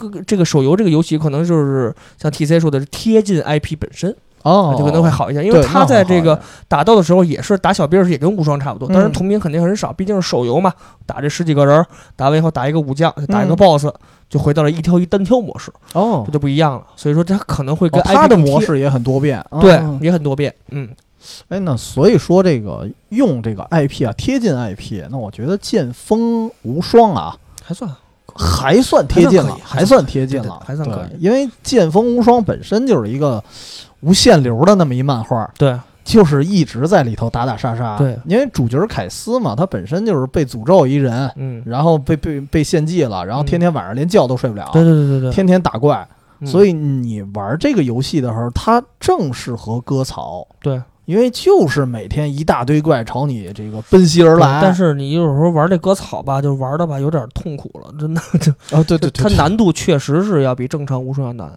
各个这个手游这个游戏可能就是像 T C 说的是贴近 IP 本身，哦，就可能会好一些，因为他在这个打斗的时候也是打小兵也跟无双差不多，当然嗯。同名肯定很少，毕竟是手游嘛，打这十几个人儿，打完以后打一个武将，打一个嗯 BOSS，就回到了一挑一单挑模式，哦。这，就不一样了。所以说他可能会跟哦 IP 它的模式也很多变，对嗯。也很多变，嗯，哎，那所以说这个用这个 IP 啊，贴近 IP，那我觉得剑锋无双啊，还算还算贴近了，还算贴近了，还算可以因为剑锋无双本身就是一个无限流的那么一漫画，对。就是一直在里头打打杀杀。对。因为主角凯斯嘛，他本身就是被诅咒一人，嗯，然后被被被献祭了，然后嗯天天晚上连觉都睡不了，对对对对对，天天打怪。嗯。所以你玩这个游戏的时候，它正适合割草。对。因为就是每天一大堆怪朝你这个奔袭而来，但是你有时候玩这割草吧，就玩的吧有点痛苦了，真的，就哦，对对对，它难度确实是要比正常无双要难。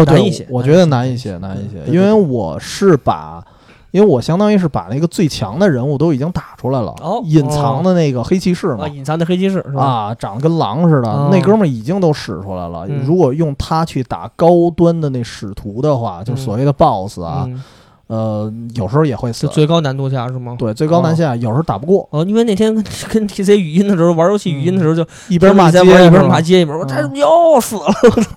哦对难一些我觉得难难一一些，难一些，因为我是把，因为我相当于是把那个最强的人物都已经打出来了，哦隐藏的那个黑骑士嘛啊，。隐藏的黑骑士是吧？啊，长得跟狼似的，哦那哥们儿已经都使出来了。嗯如果用他去打高端的那使徒的话，就嗯所谓的 BOSS 啊，嗯，呃，有时候也会死。最高难度下是吗？对，最高难下，有时候打不过，哦，因为那天跟跟 T C 语音的时候，玩游戏语音的时候就一边骂街一边骂街，一边我嗯他怎么又死了？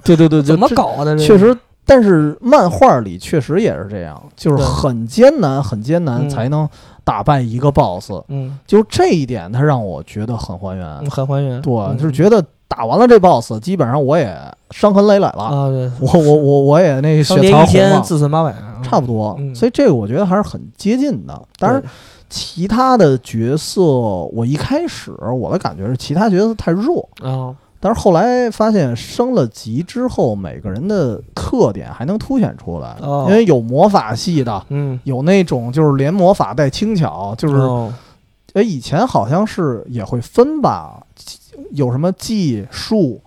对 对对，就怎么这搞的？这确，实，但是漫画里确实也是这样，就是很艰难，很艰难嗯才能打败一个 BOSS。嗯，就这一点，它让我觉得很还原。嗯很还原。对，嗯就是觉得打完了这 BOSS，基本上我也伤痕累累了。啊，对，我我我我也那个血槽红了，自损八百，啊。差不多。嗯。所以这个我觉得还是很接近的。当然，其他的角色，我一开始我的感觉是其他角色太弱，啊，但是后来发现升了级之后，每个人的特点还能凸显出来，哦。因为有魔法系的。嗯，有那种就是连魔法带轻巧，就是哦。哎，以前好像是也会分吧，有什么技术、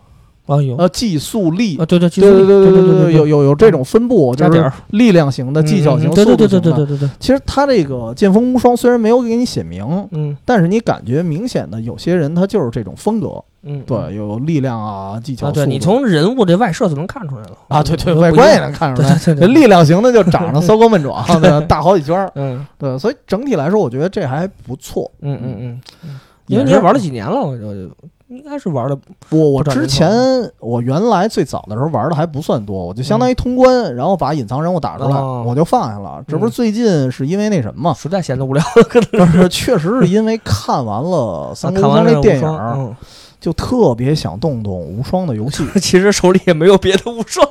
啊有呃技速力，啊，对对对对对对对有有有这种分布，就是力量型的、技巧型、嗯对对对速度型的。对对对。其实他这个剑锋无双虽然没有给你写明，嗯。但是你感觉明显的有些人他就是这种风格，嗯，对，有力量啊、技巧、啊，对你从人物这外设就能看出来了啊，对 对，外观也能看出来，对对对对，这力量型的就长得骚高闷壮，大好几圈儿，嗯。对，所以整体来说，我觉得这还不错。嗯嗯嗯，因为你也玩了几年了，我就应该是玩的我我之前我原来最早的时候玩的还不算多，我就相当于通关，然后把隐藏人物打出来，哦。我就放下了。这不是最近是因为那什么，实在闲得无聊。但是确实是因为看完了《三国无双》看完那电影就特别想动动无双的游戏。嗯，其实手里也没有别的无双，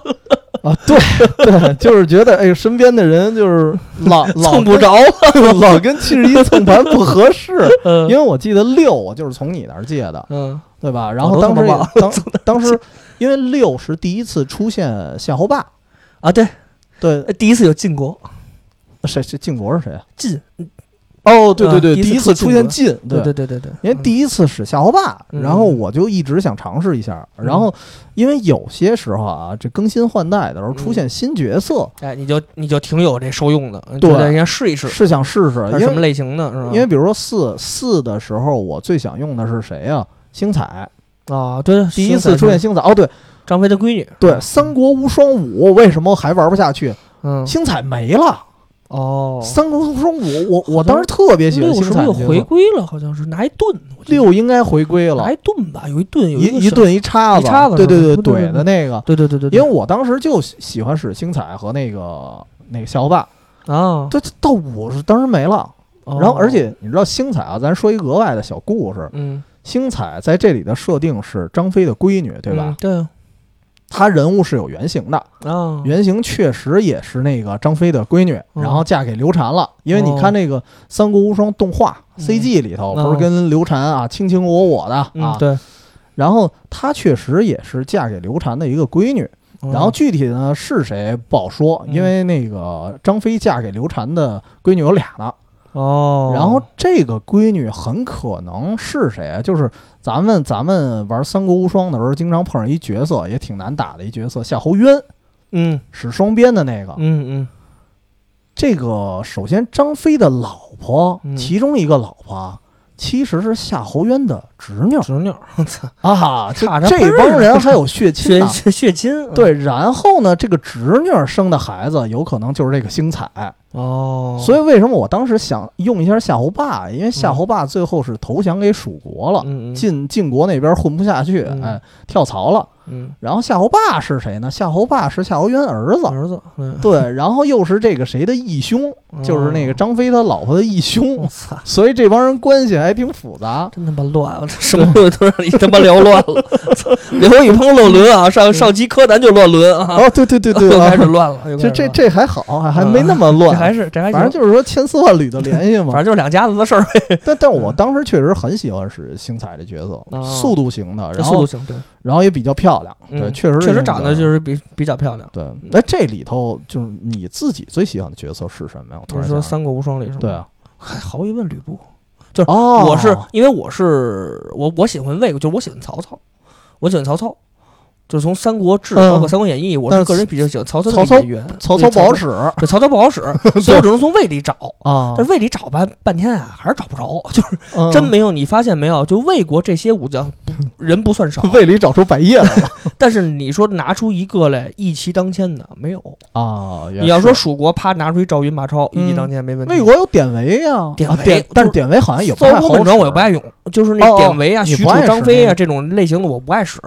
啊。对对，就是觉得哎，身边的人就是 老 老蹭不着。老跟七十一蹭盘不合适。嗯因为我记得六我就是从你那儿借的，嗯对吧？然后当时当当时因为六是第一次出现夏侯霸，啊，对，对，第一次有晋国谁谁晋国是谁啊？晋，哦，对对对，啊第一次出现进，对对对对对，因为第一次使夏侯霸，嗯然后我就一直想尝试一下。嗯然后，因为有些时候啊，这更新换代的时候出现新角色，哎，你就你就挺有这受用的，对觉得应该试一试，是想试试，什么类型的，是吧？因为比如说四四的时候，我最想用的是谁呀？星彩，啊，对，第一次出现星彩。哦，对张飞的闺女，对，《三国无双五》为什么还玩不下去？嗯，星彩没了，哦《，三国无双五》我我当时特别喜欢星六是不是又回归了？好像是拿一盾，六应该回归了拿，一盾吧，有一盾，有一，一盾一叉子，一叉子对对对，怼的那个。对对对对，因为我当时就喜喜欢使星彩和那个那个夏侯霸，啊，对，到五是当时没了。哦然后而且你知道星彩啊，咱说一额外的小故事，嗯，星彩在这里的设定是张飞的闺女，对吧嗯？对啊，他人物是有原型的，啊，原型确实也是那个张飞的闺女，嗯。然后嫁给刘禅了。因为你看那个《三国无双》动画嗯。CG 里头，嗯不是跟刘禅啊卿卿我我的啊，嗯对，然后她确实也是嫁给刘禅的一个闺女。然后具体呢是谁不好说，嗯。因为那个张飞嫁给刘禅的闺女有俩呢。哦，然后这个闺女很可能是谁啊？就是咱们咱们玩《三国无双》的时候，经常碰上一角色，也挺难打的一角色，夏侯渊，嗯。使双鞭的那个。嗯嗯。这个首先张飞的老婆，嗯。其中一个老婆其实是夏侯渊的侄女侄女，我操，啊，这这帮人还有血亲血呢。血血亲，嗯。对，然后呢，这个侄女生的孩子有可能就是这个星彩，哦，所以为什么我当时想用一下夏侯霸？因为夏侯霸最后是投降给蜀国了，晋晋国那边混不下去，嗯。哎，跳槽了。嗯然后夏侯霸是谁呢？夏侯霸是夏侯渊儿子，儿子，嗯，对，然后又是这个谁的义兄，就是那个哦张飞他老婆的义兄。所以这帮人关系还挺复杂。真他妈乱！我这什么都都让你他妈聊乱了。刘一鹏乱伦啊，上上期柯南就乱伦啊，哦，对对对对，开始乱了。这这这还好，还还没那么这乱，还是这还反正就是说千丝万缕的联系嘛反。正就是两家子的事儿呗。但但我当时确实很喜欢是星彩这角色，哦速度型的，然后速度型，对，然后也比较漂亮，对，嗯确实确实长得就是比比较漂亮。对。那这里头就是你自己最喜欢的角色是什么呀？我突然想你说《三国无双》里是吗？对，啊，嗨，毫无疑问吕布。就是，我是因为我是我我喜欢魏国，就是我喜欢曹操，我喜欢曹操。就是从《三国志》嗯包括《三国演义》，我但是是个人比较喜欢曹操曹操的演员。曹操不好使对曹操不好使，所以我只能从魏里找。啊但，是魏里找半半天啊，还是找不着，就是嗯真没有。你发现没有？就魏国这些武将 人不算少，胃里找出百叶来了但是你说拿出一个来一骑当千的没有。啊！你要说蜀国，啪拿出一赵云、马超，一骑嗯当千没问题。魏国有典韦呀，典韦但是典韦好像也不骚太好使。国本庄我也不爱用，就是那典韦啊、许褚张飞啊这种类型的我不爱使，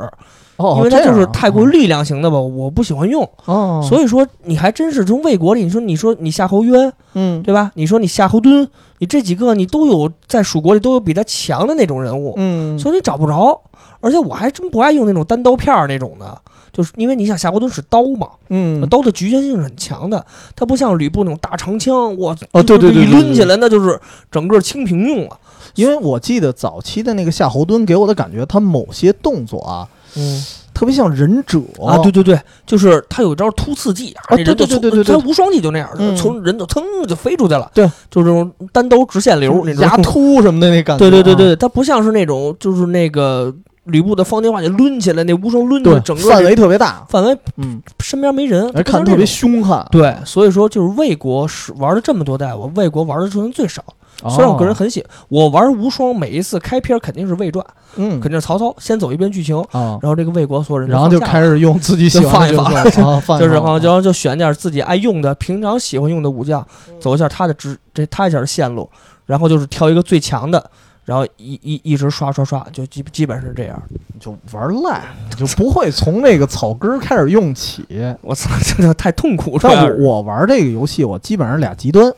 哦，因为它这样啊就是太过力量型的吧，我不喜欢用。哦，所以说你还真是从魏国里，你说你说你夏侯渊嗯对吧？你说你夏侯惇，你这几个你都有在蜀国里都有比他强的那种人物，嗯，所以你找不着。而且我还真不爱用那种单刀片儿那种的，就是因为你想夏侯惇是刀嘛，嗯刀的局限性是很强的，它不像吕布那种大长枪，我哦对对对一对对抡起来那就是整个清平用了。因为我记得早期的那个夏侯惇给我的感觉，他某些动作啊，嗯特别像忍者。啊，对对对，就是他有一招突刺技啊，对对对对对他无双技就那样，嗯。从人就噌就飞出去了，对，就是这种单刀直线流那种。牙突什么的那感觉，啊对对对对，他不像是那种就是那个吕布的方天画戟抡起来，那无双抡起来对，整个范围特别大，范围嗯，身边没人，而看特别凶悍。对，所以说就是魏国是玩了这么多代，我魏国玩的人最少。虽然我个人哦，很喜欢，我玩无双每一次开篇肯定是魏传，嗯肯定是曹操先走一遍剧情，啊，然后这个魏国所有人然后就开始用自己喜欢的就放 一角色啊，放就是放然后就选点自己爱用的、平常喜欢用的武将，嗯走一下他的直这他一下的线路，然后就是挑一个最强的，然后一一一直刷刷刷，就基基本是这样。就玩赖，你就不会从那个草根儿开始用起。我操，这个太痛苦了。但我我玩这个游戏，我基本上俩极端，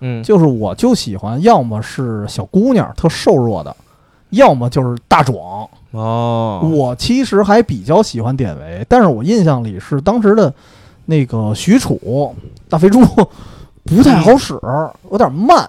嗯，就是我就喜欢要么是小姑娘特瘦弱的，要么就是大壮。哦，我其实还比较喜欢典韦，但是我印象里是当时的那个许褚大肥猪 不太好使，有点慢。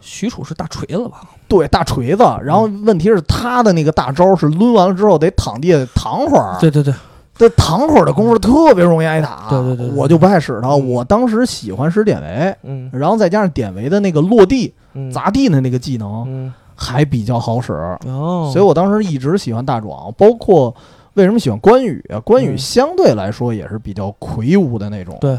许褚是大锤子吧？对，大锤子，然后问题是他的那个大招是抡完了之后得躺地下躺会儿，对对对，这躺会儿的功夫特别容易挨打。对对对对我就不爱使它。嗯我当时喜欢使典韦，嗯然后再加上典韦的那个落地嗯，砸地的那个技能嗯还比较好使，哦，所以我当时一直喜欢大壮，包括。为什么喜欢关羽啊？关羽嗯相对来说也是比较魁梧的那种，对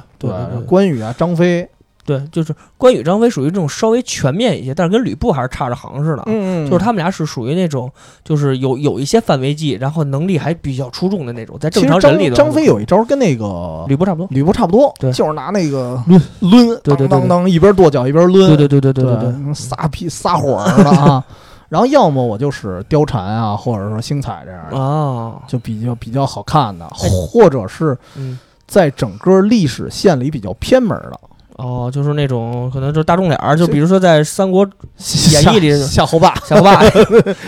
关羽啊，张飞，对，就是关羽、张飞属于这种稍微全面一些，但是跟吕布还是差着行似的。嗯就是他们俩是属于那种，就是有有一些范围技，然后能力还比较出众的那种，在正常人里头。张飞有一招跟那个吕布差不多。吕布差不多，对就是拿那个抡抡，对对对当当当，一边跺脚一边抡，对对对对对对对，撒屁撒火儿的 啊。然后要么我就是貂蝉啊，或者说星彩这样的，啊，就比较比较好看的，哎或者是嗯，在整个历史线里比较偏门的。哦，就是那种可能就是大众脸儿，就比如说在《三国 演义》里夏侯霸、小霸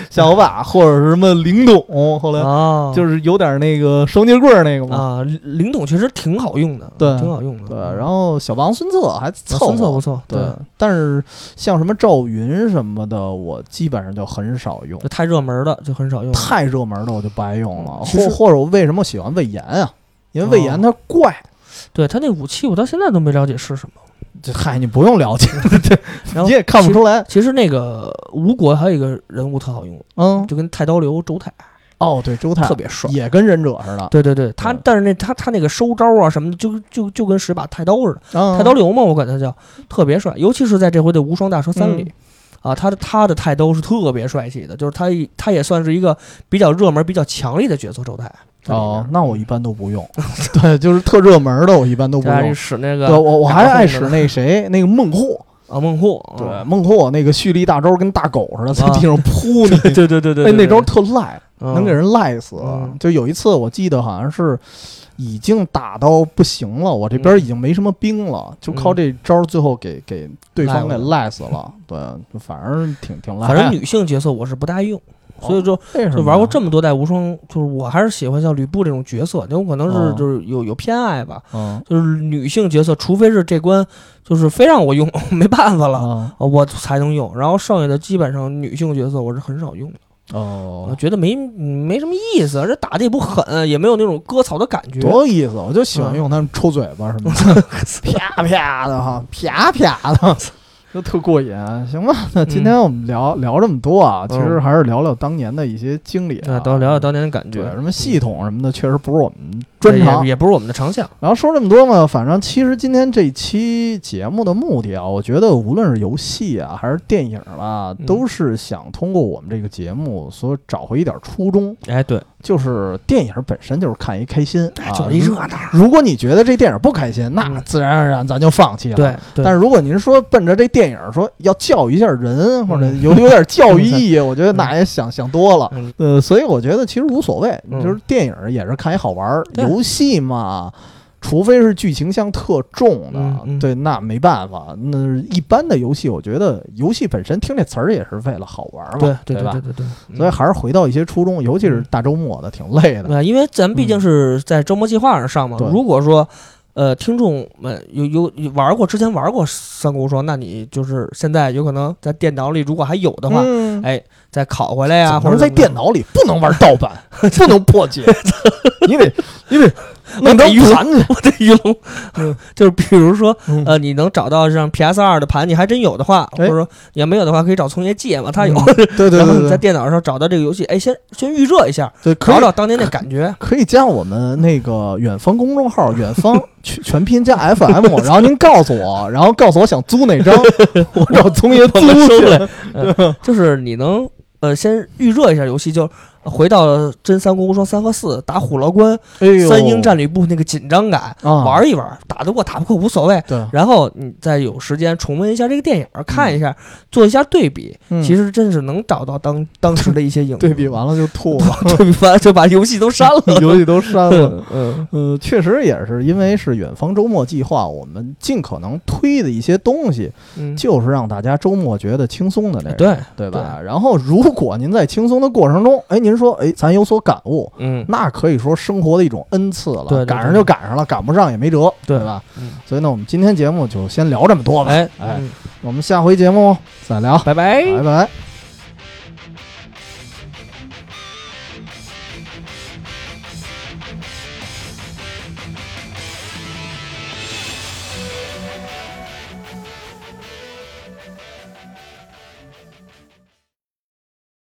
夏侯霸，或者是什么凌董，后来啊，就是有点那个双截棍儿那个嘛。啊，凌董确实挺好用的，对挺好用的。对，然后小王孙策还凑合孙策不错，对，但是像什么赵云什么的，我基本上就很少用。太热门的就很少用。太热门的我就不爱用了，或或者我为什么喜欢魏延啊？因为魏延他怪，对他那武器，我到现在都没了解是什么。这嗨，你不用了解，然后你也看不出来。其实那个吴国还有一个人物特好用，嗯，就跟太刀流周泰哦，对，周泰特别帅。也跟忍者似的。对对对，他嗯但是那他他那个收招啊什么的，就就就跟使把太刀似的，嗯太刀流嘛，我管他叫特别帅。尤其是在这回的无双大蛇三里，啊，他的他的太刀是特别帅气的，就是他他也算是一个比较热门、比较强力的角色。周泰哦，那我一般都不用。对，就是特热门的，我一般都不用。使那个，对，我我还爱使那谁，那个孟获。啊孟获，对，嗯孟获那个蓄力大招跟大狗似的，在啊地上扑 你。对对对对，哎，那招特赖，嗯能给人赖死。嗯就有一次，我记得好像是已经打到不行了，我这边已经没什么兵了，就靠这招最后给给对方给赖死了。对，反正挺挺赖。反正女性角色我是不大用，所以说就玩过这么多代无双，就是我还是喜欢像吕布这种角色，有可能是哦就是有有偏爱吧，嗯就是女性角色，除非是这关就是非让我用，没办法了。我才能用，然后剩下的基本上女性角色我是很少用的，我哦，觉得没没什么意思，这打的也不狠，也没有那种割草的感觉。多有意思！我就喜欢嗯用他们抽嘴巴什么的，啪啪的哈，啪啪的，就特过瘾。行吧，那今天我们聊聊这么多啊，其实还是聊聊当年的一些经历啊，对，都聊聊当年的感觉，什么系统什么的，确实不是我们专长也。也不是我们的长项。然后说这么多嘛，反正其实今天这期节目的目的啊，我觉得无论是游戏啊，还是电影啊，嗯都是想通过我们这个节目所找回一点初衷，哎，对，就是电影本身就是看一开心啊，就是一热闹。如果你觉得这电影不开心，那嗯自然而然咱就放弃了。对，对，但是如果您说奔着这电影说要教育一下人，或者嗯有有点教育 意义，我觉得那也想想多了。嗯呃，所以我觉得其实无所谓，嗯就是电影也是看一好玩游戏嘛。除非是剧情向特重的，嗯嗯对，那没办法。那一般的游戏，我觉得游戏本身听这词儿也是为了好玩儿嘛，对对吧？对对对，嗯所以还是回到一些初衷，尤其是大周末的，挺累的。对，因为咱们毕竟是在周末计划上上嘛。对如果说，呃，听众们有有有玩过之前玩过《三国无双》，那你就是现在有可能在电脑里，如果还有的话，嗯。哎，再拷回来呀，或者在电脑里不能玩盗版，不能破解，你得你得 弄张鱼盘去。我这鱼龙，嗯 就是比如说，嗯呃，你能找到像 PS 二的盘，你还真有的话，或哎者说你要没有的话，可以找聪爷借嘛，他有。对对 对然后你在电脑上找到这个游戏，哎，先先预热一下，对，可以找找当年那感觉。可以加我们那个远方公众号，远方全全拼加 FM，然后您告诉我，然后告诉我想租哪张，我找聪爷租。来，呃就是你能呃先预热一下游戏，就回到真三国无双三和四打虎牢关、三英战吕布那个紧张感，啊，玩一玩，打得过打不过无所谓。对，然后你再有时间重温一下这个电影，看一下，做一下对比，嗯其实真是能找到当当时的一些影对比完了就吐了，对比完就把游戏都删了。游戏都删了。嗯呃，确实也是因为是远方周末计划，我们尽可能推的一些东西，嗯，就是让大家周末觉得轻松的那种，对对吧？然后，如果您在轻松的过程中，哎，您说，哎，咱有所感悟，嗯那可以说生活的一种恩赐了。对对对赶上就赶上了，赶不上也没辙，对吧？嗯所以呢，我们今天节目就先聊这么多吧。哎哎嗯我们下回节目再聊，拜拜。拜拜。